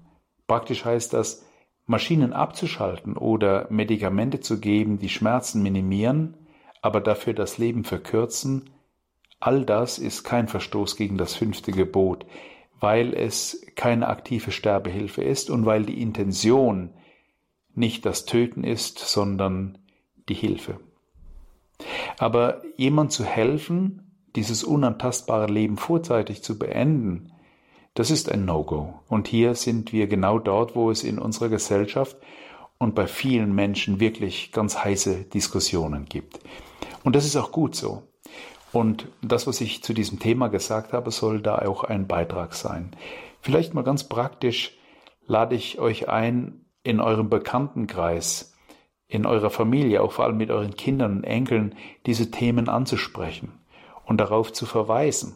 Praktisch heißt das, Maschinen abzuschalten oder Medikamente zu geben, die Schmerzen minimieren, aber dafür das Leben verkürzen, all das ist kein Verstoß gegen das fünfte Gebot, weil es keine aktive Sterbehilfe ist und weil die Intention nicht das Töten ist, sondern die Hilfe. Aber jemand zu helfen, dieses unantastbare Leben vorzeitig zu beenden, das ist ein No-Go. Und hier sind wir genau dort, wo es in unserer Gesellschaft und bei vielen Menschen wirklich ganz heiße Diskussionen gibt. Und das ist auch gut so. Und das, was ich zu diesem Thema gesagt habe, soll da auch ein Beitrag sein. Vielleicht mal ganz praktisch lade ich euch ein, in eurem Bekanntenkreis, in eurer Familie, auch vor allem mit euren Kindern und Enkeln, diese Themen anzusprechen und darauf zu verweisen,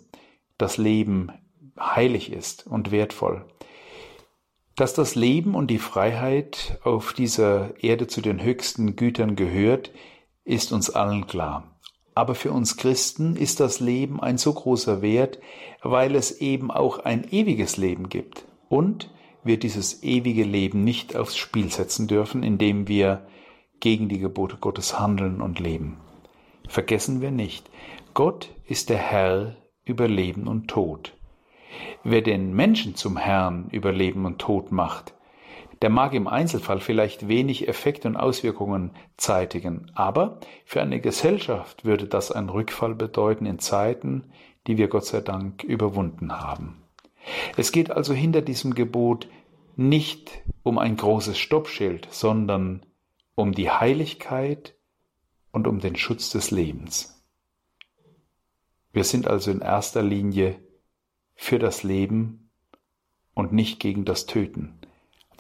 dass Leben heilig ist und wertvoll. Dass das Leben und die Freiheit auf dieser Erde zu den höchsten Gütern gehört, ist uns allen klar. Aber für uns Christen ist das Leben ein so großer Wert, weil es eben auch ein ewiges Leben gibt. Und wir dieses ewige Leben nicht aufs Spiel setzen dürfen, indem wir gegen die Gebote Gottes handeln und leben. Vergessen wir nicht, Gott ist der Herr über Leben und Tod. Wer den Menschen zum Herrn über Leben und Tod macht, der mag im Einzelfall vielleicht wenig Effekt und Auswirkungen zeitigen, aber für eine Gesellschaft würde das ein Rückfall bedeuten in Zeiten, die wir Gott sei Dank überwunden haben. Es geht also hinter diesem Gebot nicht um ein großes Stoppschild, sondern um die Heiligkeit und um den Schutz des Lebens. Wir sind also in erster Linie für das Leben und nicht gegen das Töten.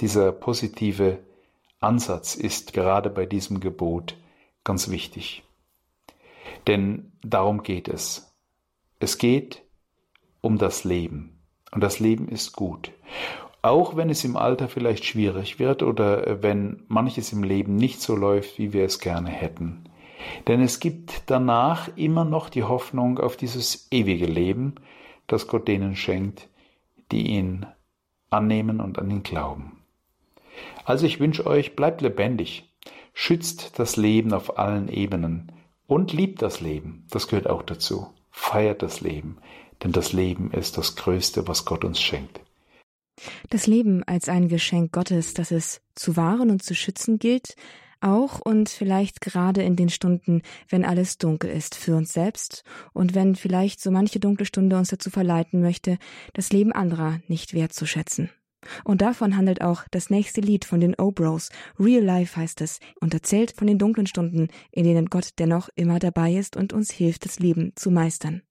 Dieser positive Ansatz ist gerade bei diesem Gebot ganz wichtig. Denn darum geht es. Es geht um das Leben. Und das Leben ist gut. Auch wenn es im Alter vielleicht schwierig wird oder wenn manches im Leben nicht so läuft, wie wir es gerne hätten. Denn es gibt danach immer noch die Hoffnung auf dieses ewige Leben, das Gott denen schenkt, die ihn annehmen und an ihn glauben. Also ich wünsche euch, bleibt lebendig, schützt das Leben auf allen Ebenen und liebt das Leben, das gehört auch dazu. Feiert das Leben, denn das Leben ist das Größte, was Gott uns schenkt. Das Leben als ein Geschenk Gottes, das es zu wahren und zu schützen gilt, auch und vielleicht gerade in den Stunden, wenn alles dunkel ist für uns selbst und wenn vielleicht so manche dunkle Stunde uns dazu verleiten möchte, das Leben anderer nicht wertzuschätzen. Und davon handelt auch das nächste Lied von den Obros. Real Life heißt es und erzählt von den dunklen Stunden, in denen Gott dennoch immer dabei ist und uns hilft, das Leben zu meistern.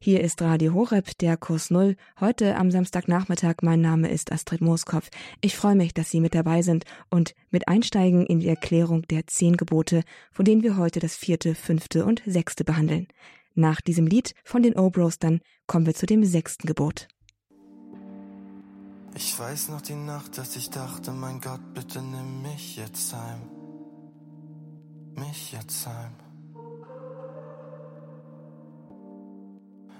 Hier ist Radio Horeb, der Kurs Null. Heute am Samstagnachmittag. Mein Name ist Astrid Mooskopf. Ich freue mich, dass Sie mit dabei sind und mit einsteigen in die Erklärung der zehn Gebote, von denen wir heute das vierte, fünfte und sechste behandeln. Nach diesem Lied von den Obros dann kommen wir zu dem sechsten Gebot. Ich weiß noch die Nacht, dass ich dachte, mein Gott, bitte nimm mich jetzt heim. Mich jetzt heim.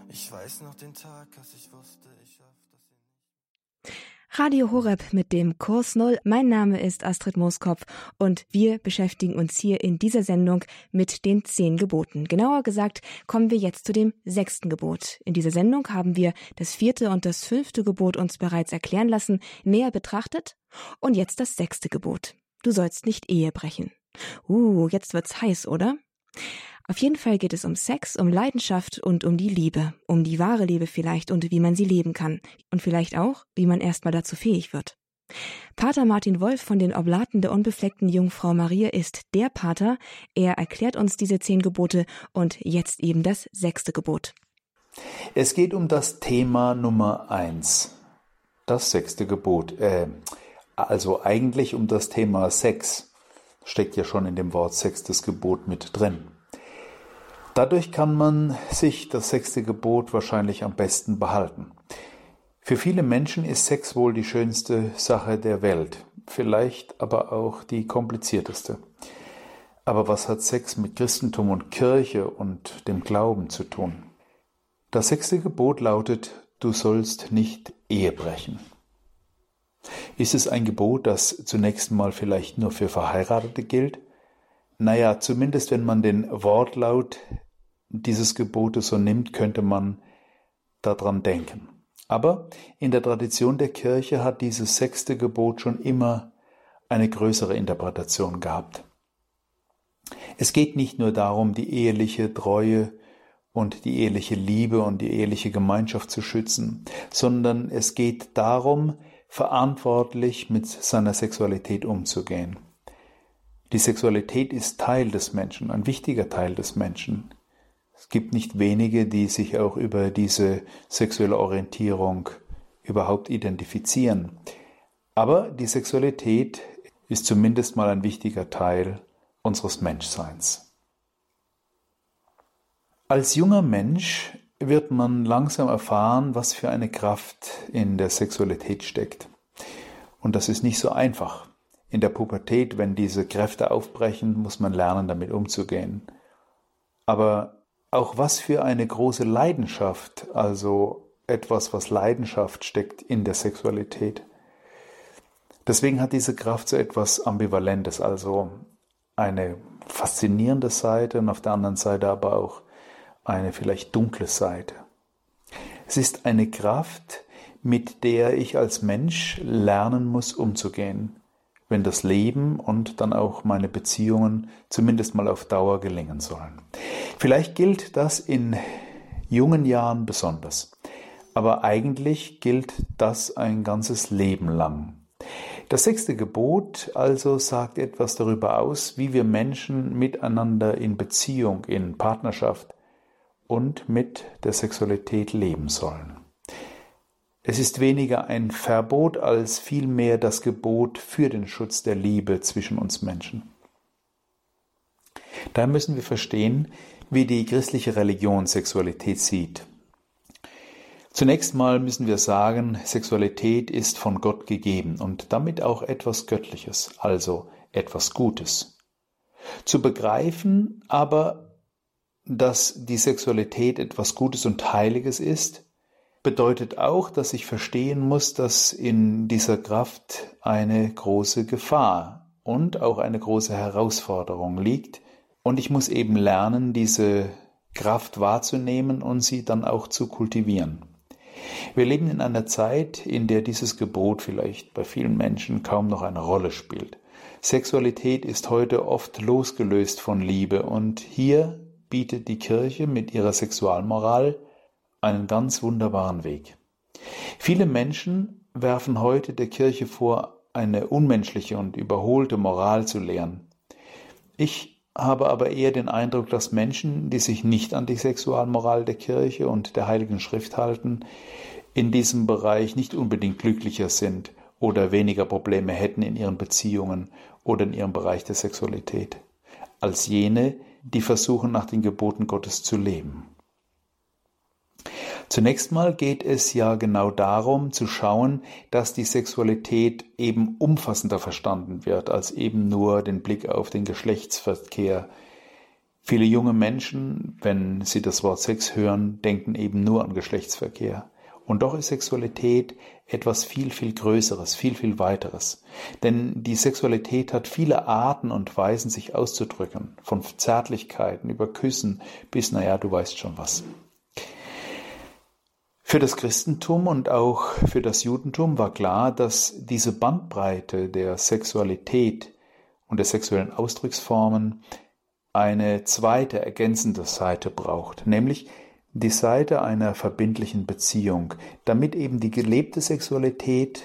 Ich weiß noch den Tag, als ich wusste, ich schaff das hier nicht. Radio Horeb mit dem Kurs Null. Mein Name ist Astrid Mooskopf und wir beschäftigen uns hier in dieser Sendung mit den zehn Geboten. Genauer gesagt kommen wir jetzt zu dem sechsten Gebot. In dieser Sendung haben wir das vierte und das fünfte Gebot uns bereits erklären lassen, näher betrachtet und jetzt das sechste Gebot. Du sollst nicht Ehe brechen. Uh, jetzt wird's heiß, oder? Auf jeden Fall geht es um Sex, um Leidenschaft und um die Liebe, um die wahre Liebe vielleicht und wie man sie leben kann und vielleicht auch, wie man erstmal dazu fähig wird. Pater Martin Wolf von den Oblaten der unbefleckten Jungfrau Maria ist der Pater. Er erklärt uns diese zehn Gebote und jetzt eben das sechste Gebot. Es geht um das Thema Nummer eins, das sechste Gebot. Äh, also eigentlich um das Thema Sex. Steckt ja schon in dem Wort sechstes Gebot mit drin. Dadurch kann man sich das sechste Gebot wahrscheinlich am besten behalten. Für viele Menschen ist Sex wohl die schönste Sache der Welt, vielleicht aber auch die komplizierteste. Aber was hat Sex mit Christentum und Kirche und dem Glauben zu tun? Das sechste Gebot lautet, du sollst nicht Ehe brechen. Ist es ein Gebot, das zunächst mal vielleicht nur für Verheiratete gilt? Naja, zumindest wenn man den Wortlaut dieses Gebotes so nimmt, könnte man daran denken. Aber in der Tradition der Kirche hat dieses sechste Gebot schon immer eine größere Interpretation gehabt. Es geht nicht nur darum, die eheliche Treue und die eheliche Liebe und die eheliche Gemeinschaft zu schützen, sondern es geht darum, verantwortlich mit seiner Sexualität umzugehen. Die Sexualität ist Teil des Menschen, ein wichtiger Teil des Menschen. Es gibt nicht wenige, die sich auch über diese sexuelle Orientierung überhaupt identifizieren. Aber die Sexualität ist zumindest mal ein wichtiger Teil unseres Menschseins. Als junger Mensch wird man langsam erfahren, was für eine Kraft in der Sexualität steckt. Und das ist nicht so einfach in der Pubertät, wenn diese Kräfte aufbrechen, muss man lernen, damit umzugehen. Aber auch was für eine große Leidenschaft, also etwas, was Leidenschaft steckt in der Sexualität. Deswegen hat diese Kraft so etwas Ambivalentes, also eine faszinierende Seite und auf der anderen Seite aber auch eine vielleicht dunkle Seite. Es ist eine Kraft, mit der ich als Mensch lernen muss, umzugehen wenn das Leben und dann auch meine Beziehungen zumindest mal auf Dauer gelingen sollen. Vielleicht gilt das in jungen Jahren besonders, aber eigentlich gilt das ein ganzes Leben lang. Das sechste Gebot also sagt etwas darüber aus, wie wir Menschen miteinander in Beziehung, in Partnerschaft und mit der Sexualität leben sollen. Es ist weniger ein Verbot als vielmehr das Gebot für den Schutz der Liebe zwischen uns Menschen. Da müssen wir verstehen, wie die christliche Religion Sexualität sieht. Zunächst mal müssen wir sagen, Sexualität ist von Gott gegeben und damit auch etwas Göttliches, also etwas Gutes. Zu begreifen aber, dass die Sexualität etwas Gutes und Heiliges ist, bedeutet auch, dass ich verstehen muss, dass in dieser Kraft eine große Gefahr und auch eine große Herausforderung liegt. Und ich muss eben lernen, diese Kraft wahrzunehmen und sie dann auch zu kultivieren. Wir leben in einer Zeit, in der dieses Gebot vielleicht bei vielen Menschen kaum noch eine Rolle spielt. Sexualität ist heute oft losgelöst von Liebe und hier bietet die Kirche mit ihrer Sexualmoral einen ganz wunderbaren Weg. Viele Menschen werfen heute der Kirche vor, eine unmenschliche und überholte Moral zu lehren. Ich habe aber eher den Eindruck, dass Menschen, die sich nicht an die Sexualmoral der Kirche und der Heiligen Schrift halten, in diesem Bereich nicht unbedingt glücklicher sind oder weniger Probleme hätten in ihren Beziehungen oder in ihrem Bereich der Sexualität, als jene, die versuchen, nach den Geboten Gottes zu leben. Zunächst mal geht es ja genau darum zu schauen, dass die Sexualität eben umfassender verstanden wird als eben nur den Blick auf den Geschlechtsverkehr. Viele junge Menschen, wenn sie das Wort Sex hören, denken eben nur an Geschlechtsverkehr. Und doch ist Sexualität etwas viel, viel Größeres, viel, viel Weiteres. Denn die Sexualität hat viele Arten und Weisen, sich auszudrücken. Von Zärtlichkeiten über Küssen bis, naja, du weißt schon was. Für das Christentum und auch für das Judentum war klar, dass diese Bandbreite der Sexualität und der sexuellen Ausdrucksformen eine zweite ergänzende Seite braucht, nämlich die Seite einer verbindlichen Beziehung, damit eben die gelebte Sexualität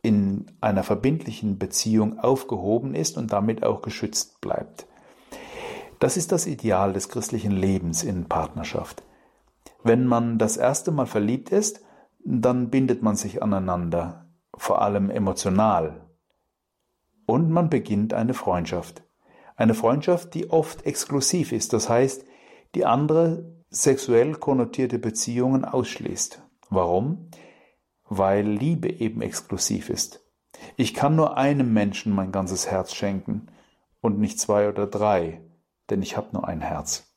in einer verbindlichen Beziehung aufgehoben ist und damit auch geschützt bleibt. Das ist das Ideal des christlichen Lebens in Partnerschaft. Wenn man das erste Mal verliebt ist, dann bindet man sich aneinander, vor allem emotional. Und man beginnt eine Freundschaft. Eine Freundschaft, die oft exklusiv ist, das heißt, die andere sexuell konnotierte Beziehungen ausschließt. Warum? Weil Liebe eben exklusiv ist. Ich kann nur einem Menschen mein ganzes Herz schenken und nicht zwei oder drei, denn ich habe nur ein Herz.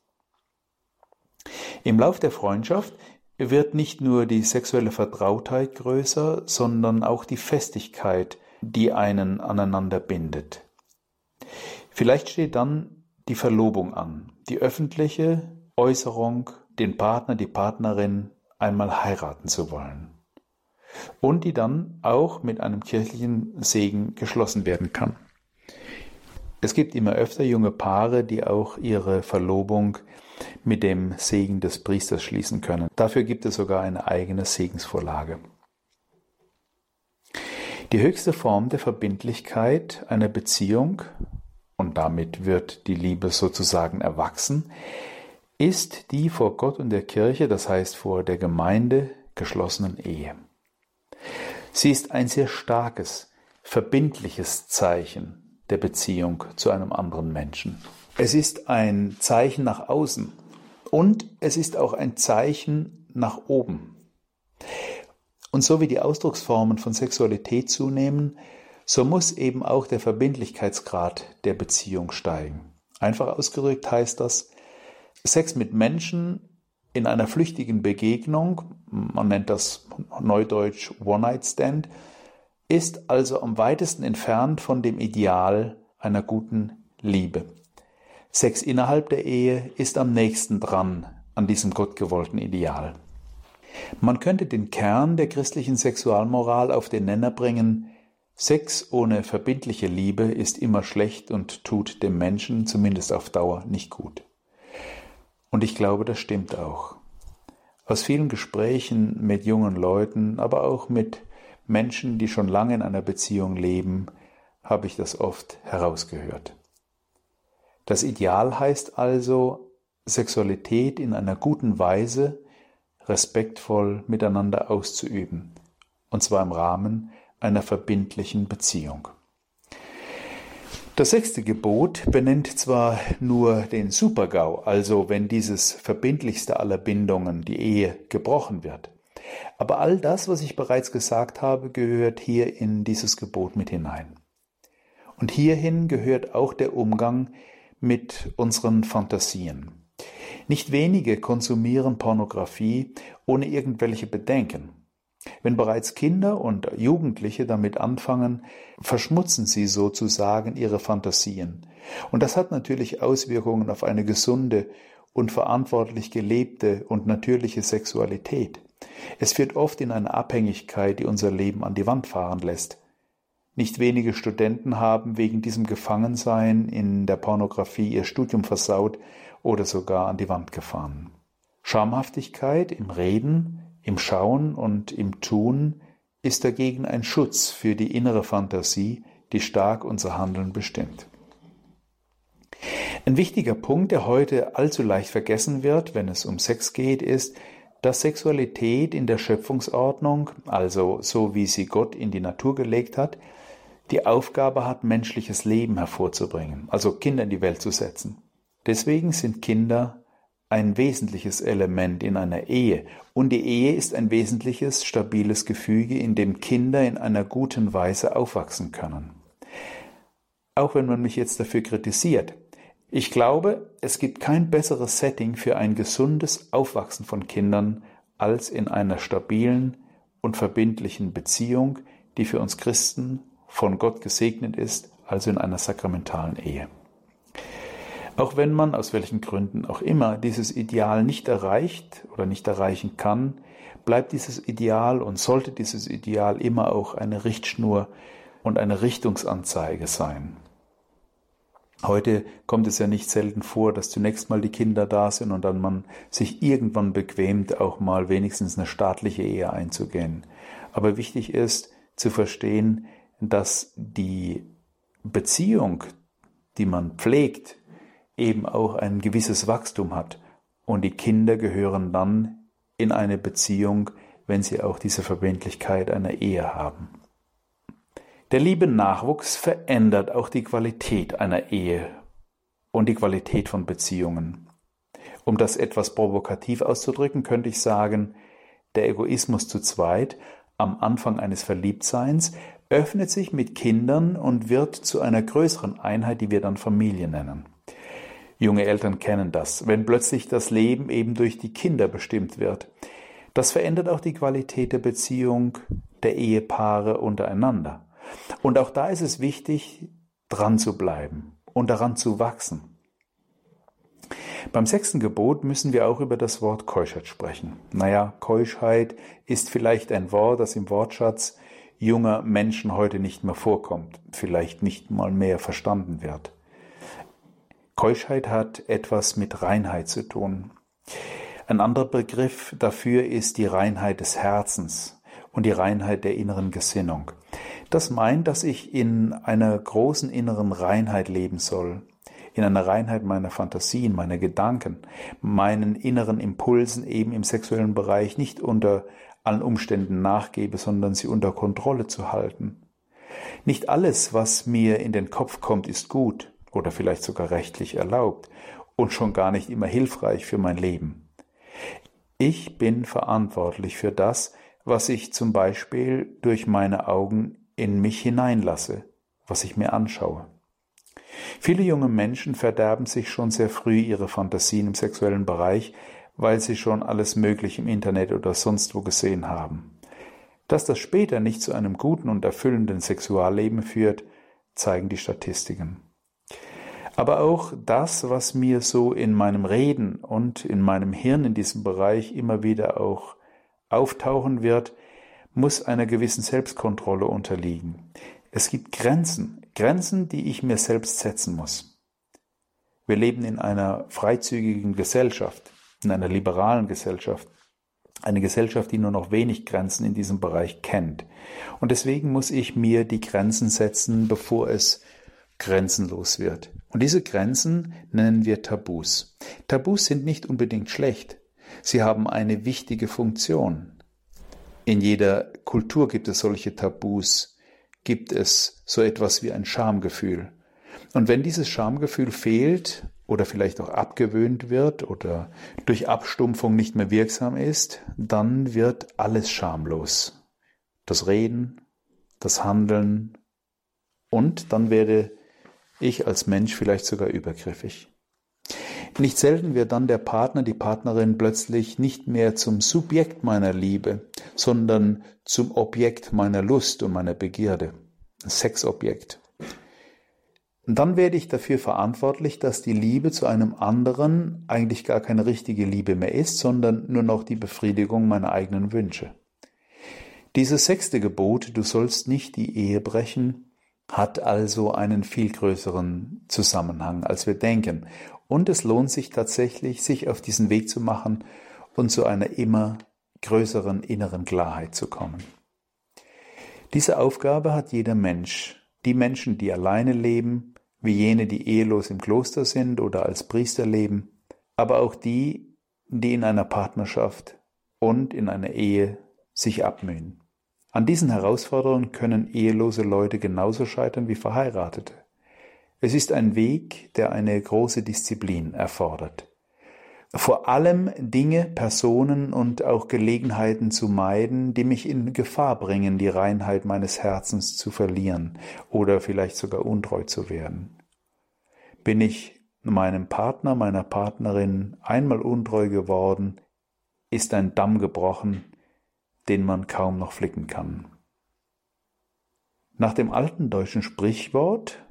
Im Lauf der Freundschaft wird nicht nur die sexuelle Vertrautheit größer, sondern auch die Festigkeit, die einen aneinander bindet. Vielleicht steht dann die Verlobung an, die öffentliche Äußerung, den Partner, die Partnerin einmal heiraten zu wollen. Und die dann auch mit einem kirchlichen Segen geschlossen werden kann. Es gibt immer öfter junge Paare, die auch ihre Verlobung mit dem Segen des Priesters schließen können. Dafür gibt es sogar eine eigene Segensvorlage. Die höchste Form der Verbindlichkeit einer Beziehung, und damit wird die Liebe sozusagen erwachsen, ist die vor Gott und der Kirche, das heißt vor der Gemeinde, geschlossenen Ehe. Sie ist ein sehr starkes, verbindliches Zeichen der Beziehung zu einem anderen Menschen. Es ist ein Zeichen nach außen und es ist auch ein Zeichen nach oben. Und so wie die Ausdrucksformen von Sexualität zunehmen, so muss eben auch der Verbindlichkeitsgrad der Beziehung steigen. Einfach ausgedrückt heißt das, Sex mit Menschen in einer flüchtigen Begegnung, man nennt das neudeutsch One-Night-Stand, ist also am weitesten entfernt von dem Ideal einer guten Liebe. Sex innerhalb der Ehe ist am nächsten dran an diesem gottgewollten Ideal. Man könnte den Kern der christlichen Sexualmoral auf den Nenner bringen, Sex ohne verbindliche Liebe ist immer schlecht und tut dem Menschen zumindest auf Dauer nicht gut. Und ich glaube, das stimmt auch. Aus vielen Gesprächen mit jungen Leuten, aber auch mit Menschen, die schon lange in einer Beziehung leben, habe ich das oft herausgehört. Das Ideal heißt also, Sexualität in einer guten Weise respektvoll miteinander auszuüben, und zwar im Rahmen einer verbindlichen Beziehung. Das sechste Gebot benennt zwar nur den Supergau, also wenn dieses verbindlichste aller Bindungen, die Ehe, gebrochen wird. Aber all das, was ich bereits gesagt habe, gehört hier in dieses Gebot mit hinein. Und hierhin gehört auch der Umgang mit unseren Fantasien. Nicht wenige konsumieren Pornografie ohne irgendwelche Bedenken. Wenn bereits Kinder und Jugendliche damit anfangen, verschmutzen sie sozusagen ihre Fantasien. Und das hat natürlich Auswirkungen auf eine gesunde und verantwortlich gelebte und natürliche Sexualität. Es führt oft in eine Abhängigkeit, die unser Leben an die Wand fahren lässt. Nicht wenige Studenten haben wegen diesem Gefangensein in der Pornografie ihr Studium versaut oder sogar an die Wand gefahren. Schamhaftigkeit im Reden, im Schauen und im Tun ist dagegen ein Schutz für die innere Fantasie, die stark unser Handeln bestimmt. Ein wichtiger Punkt, der heute allzu leicht vergessen wird, wenn es um Sex geht, ist, dass Sexualität in der Schöpfungsordnung, also so wie sie Gott in die Natur gelegt hat, die Aufgabe hat, menschliches Leben hervorzubringen, also Kinder in die Welt zu setzen. Deswegen sind Kinder ein wesentliches Element in einer Ehe. Und die Ehe ist ein wesentliches, stabiles Gefüge, in dem Kinder in einer guten Weise aufwachsen können. Auch wenn man mich jetzt dafür kritisiert. Ich glaube, es gibt kein besseres Setting für ein gesundes Aufwachsen von Kindern als in einer stabilen und verbindlichen Beziehung, die für uns Christen von Gott gesegnet ist, also in einer sakramentalen Ehe. Auch wenn man aus welchen Gründen auch immer dieses Ideal nicht erreicht oder nicht erreichen kann, bleibt dieses Ideal und sollte dieses Ideal immer auch eine Richtschnur und eine Richtungsanzeige sein. Heute kommt es ja nicht selten vor, dass zunächst mal die Kinder da sind und dann man sich irgendwann bequemt, auch mal wenigstens eine staatliche Ehe einzugehen. Aber wichtig ist zu verstehen, dass die Beziehung, die man pflegt, eben auch ein gewisses Wachstum hat. Und die Kinder gehören dann in eine Beziehung, wenn sie auch diese Verbindlichkeit einer Ehe haben. Der liebe Nachwuchs verändert auch die Qualität einer Ehe und die Qualität von Beziehungen. Um das etwas provokativ auszudrücken, könnte ich sagen, der Egoismus zu zweit am Anfang eines Verliebtseins öffnet sich mit Kindern und wird zu einer größeren Einheit, die wir dann Familie nennen. Junge Eltern kennen das, wenn plötzlich das Leben eben durch die Kinder bestimmt wird. Das verändert auch die Qualität der Beziehung der Ehepaare untereinander. Und auch da ist es wichtig, dran zu bleiben und daran zu wachsen. Beim sechsten Gebot müssen wir auch über das Wort Keuschheit sprechen. Naja, Keuschheit ist vielleicht ein Wort, das im Wortschatz junger Menschen heute nicht mehr vorkommt, vielleicht nicht mal mehr verstanden wird. Keuschheit hat etwas mit Reinheit zu tun. Ein anderer Begriff dafür ist die Reinheit des Herzens und die Reinheit der inneren Gesinnung. Das meint, dass ich in einer großen inneren Reinheit leben soll, in einer Reinheit meiner Fantasien, meiner Gedanken, meinen inneren Impulsen eben im sexuellen Bereich nicht unter allen Umständen nachgebe, sondern sie unter Kontrolle zu halten. Nicht alles, was mir in den Kopf kommt, ist gut oder vielleicht sogar rechtlich erlaubt und schon gar nicht immer hilfreich für mein Leben. Ich bin verantwortlich für das, was ich zum Beispiel durch meine Augen in mich hineinlasse, was ich mir anschaue. Viele junge Menschen verderben sich schon sehr früh ihre Fantasien im sexuellen Bereich, weil sie schon alles Mögliche im Internet oder sonst wo gesehen haben. Dass das später nicht zu einem guten und erfüllenden Sexualleben führt, zeigen die Statistiken. Aber auch das, was mir so in meinem Reden und in meinem Hirn in diesem Bereich immer wieder auch auftauchen wird, muss einer gewissen Selbstkontrolle unterliegen. Es gibt Grenzen, Grenzen, die ich mir selbst setzen muss. Wir leben in einer freizügigen Gesellschaft, in einer liberalen Gesellschaft, eine Gesellschaft, die nur noch wenig Grenzen in diesem Bereich kennt. Und deswegen muss ich mir die Grenzen setzen, bevor es grenzenlos wird. Und diese Grenzen nennen wir Tabus. Tabus sind nicht unbedingt schlecht. Sie haben eine wichtige Funktion. In jeder Kultur gibt es solche Tabus, gibt es so etwas wie ein Schamgefühl. Und wenn dieses Schamgefühl fehlt oder vielleicht auch abgewöhnt wird oder durch Abstumpfung nicht mehr wirksam ist, dann wird alles schamlos. Das Reden, das Handeln und dann werde ich als Mensch vielleicht sogar übergriffig. Nicht selten wird dann der Partner, die Partnerin plötzlich nicht mehr zum Subjekt meiner Liebe, sondern zum Objekt meiner Lust und meiner Begierde. Sexobjekt. Und dann werde ich dafür verantwortlich, dass die Liebe zu einem anderen eigentlich gar keine richtige Liebe mehr ist, sondern nur noch die Befriedigung meiner eigenen Wünsche. Dieses sechste Gebot, du sollst nicht die Ehe brechen, hat also einen viel größeren Zusammenhang, als wir denken. Und es lohnt sich tatsächlich, sich auf diesen Weg zu machen und zu einer immer größeren inneren Klarheit zu kommen. Diese Aufgabe hat jeder Mensch. Die Menschen, die alleine leben, wie jene, die ehelos im Kloster sind oder als Priester leben, aber auch die, die in einer Partnerschaft und in einer Ehe sich abmühen. An diesen Herausforderungen können ehelose Leute genauso scheitern wie Verheiratete. Es ist ein Weg, der eine große Disziplin erfordert. Vor allem Dinge, Personen und auch Gelegenheiten zu meiden, die mich in Gefahr bringen, die Reinheit meines Herzens zu verlieren oder vielleicht sogar untreu zu werden. Bin ich meinem Partner, meiner Partnerin einmal untreu geworden, ist ein Damm gebrochen, den man kaum noch flicken kann. Nach dem alten deutschen Sprichwort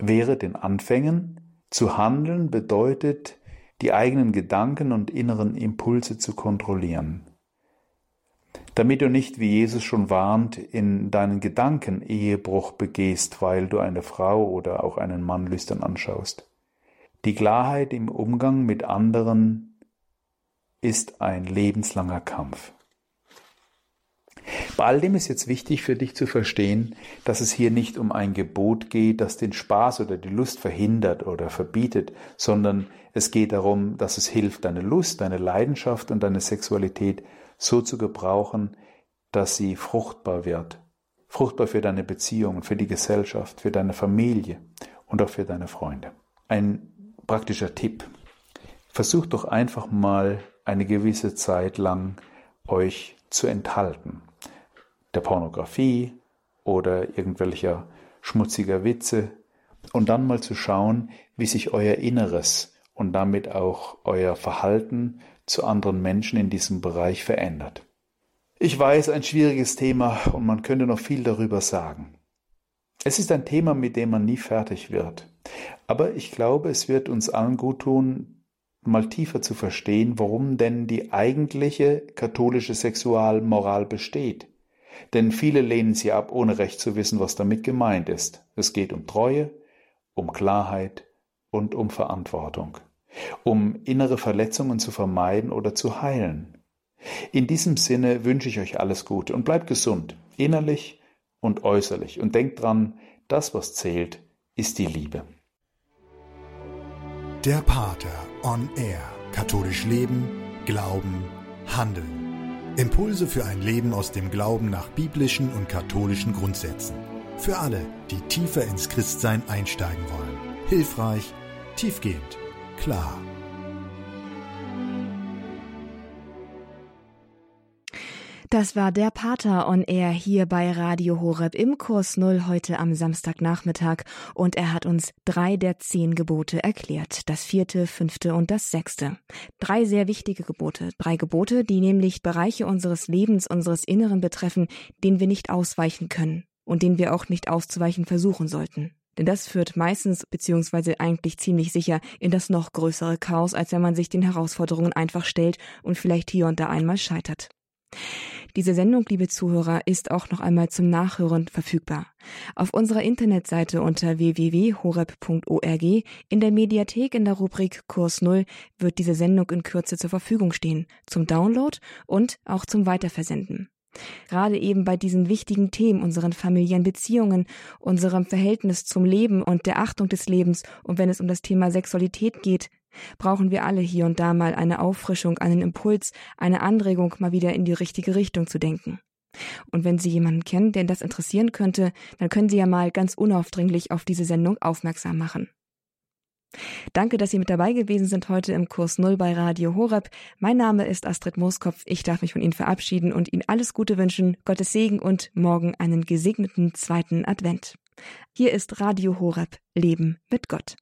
wäre den Anfängen zu handeln bedeutet, die eigenen Gedanken und inneren Impulse zu kontrollieren. Damit du nicht, wie Jesus schon warnt, in deinen Gedanken Ehebruch begehst, weil du eine Frau oder auch einen Mann lüstern anschaust. Die Klarheit im Umgang mit anderen ist ein lebenslanger Kampf. Bei all dem ist jetzt wichtig für dich zu verstehen, dass es hier nicht um ein Gebot geht, das den Spaß oder die Lust verhindert oder verbietet, sondern es geht darum, dass es hilft, deine Lust, deine Leidenschaft und deine Sexualität so zu gebrauchen, dass sie fruchtbar wird. Fruchtbar für deine Beziehungen, für die Gesellschaft, für deine Familie und auch für deine Freunde. Ein praktischer Tipp. Versucht doch einfach mal eine gewisse Zeit lang euch zu enthalten der Pornografie oder irgendwelcher schmutziger Witze und dann mal zu schauen, wie sich euer Inneres und damit auch euer Verhalten zu anderen Menschen in diesem Bereich verändert. Ich weiß, ein schwieriges Thema und man könnte noch viel darüber sagen. Es ist ein Thema, mit dem man nie fertig wird. Aber ich glaube, es wird uns allen gut tun, mal tiefer zu verstehen, warum denn die eigentliche katholische Sexualmoral besteht. Denn viele lehnen sie ab, ohne recht zu wissen, was damit gemeint ist. Es geht um Treue, um Klarheit und um Verantwortung, um innere Verletzungen zu vermeiden oder zu heilen. In diesem Sinne wünsche ich euch alles Gute und bleibt gesund, innerlich und äußerlich. Und denkt dran, das, was zählt, ist die Liebe. Der Pater on Air. Katholisch Leben, Glauben, Handeln. Impulse für ein Leben aus dem Glauben nach biblischen und katholischen Grundsätzen. Für alle, die tiefer ins Christsein einsteigen wollen. Hilfreich, tiefgehend, klar. Das war der Pater on Air hier bei Radio Horeb im Kurs Null heute am Samstagnachmittag und er hat uns drei der zehn Gebote erklärt. Das vierte, fünfte und das sechste. Drei sehr wichtige Gebote. Drei Gebote, die nämlich Bereiche unseres Lebens, unseres Inneren betreffen, denen wir nicht ausweichen können und denen wir auch nicht auszuweichen versuchen sollten. Denn das führt meistens beziehungsweise eigentlich ziemlich sicher in das noch größere Chaos, als wenn man sich den Herausforderungen einfach stellt und vielleicht hier und da einmal scheitert. Diese Sendung, liebe Zuhörer, ist auch noch einmal zum Nachhören verfügbar. Auf unserer Internetseite unter www.horeb.org in der Mediathek in der Rubrik Kurs Null wird diese Sendung in Kürze zur Verfügung stehen, zum Download und auch zum Weiterversenden. Gerade eben bei diesen wichtigen Themen, unseren familiären Beziehungen, unserem Verhältnis zum Leben und der Achtung des Lebens und wenn es um das Thema Sexualität geht, brauchen wir alle hier und da mal eine Auffrischung, einen Impuls, eine Anregung, mal wieder in die richtige Richtung zu denken. Und wenn Sie jemanden kennen, den das interessieren könnte, dann können Sie ja mal ganz unaufdringlich auf diese Sendung aufmerksam machen. Danke, dass Sie mit dabei gewesen sind heute im Kurs Null bei Radio Horeb. Mein Name ist Astrid Mooskopf. Ich darf mich von Ihnen verabschieden und Ihnen alles Gute wünschen, Gottes Segen und morgen einen gesegneten zweiten Advent. Hier ist Radio Horeb Leben mit Gott.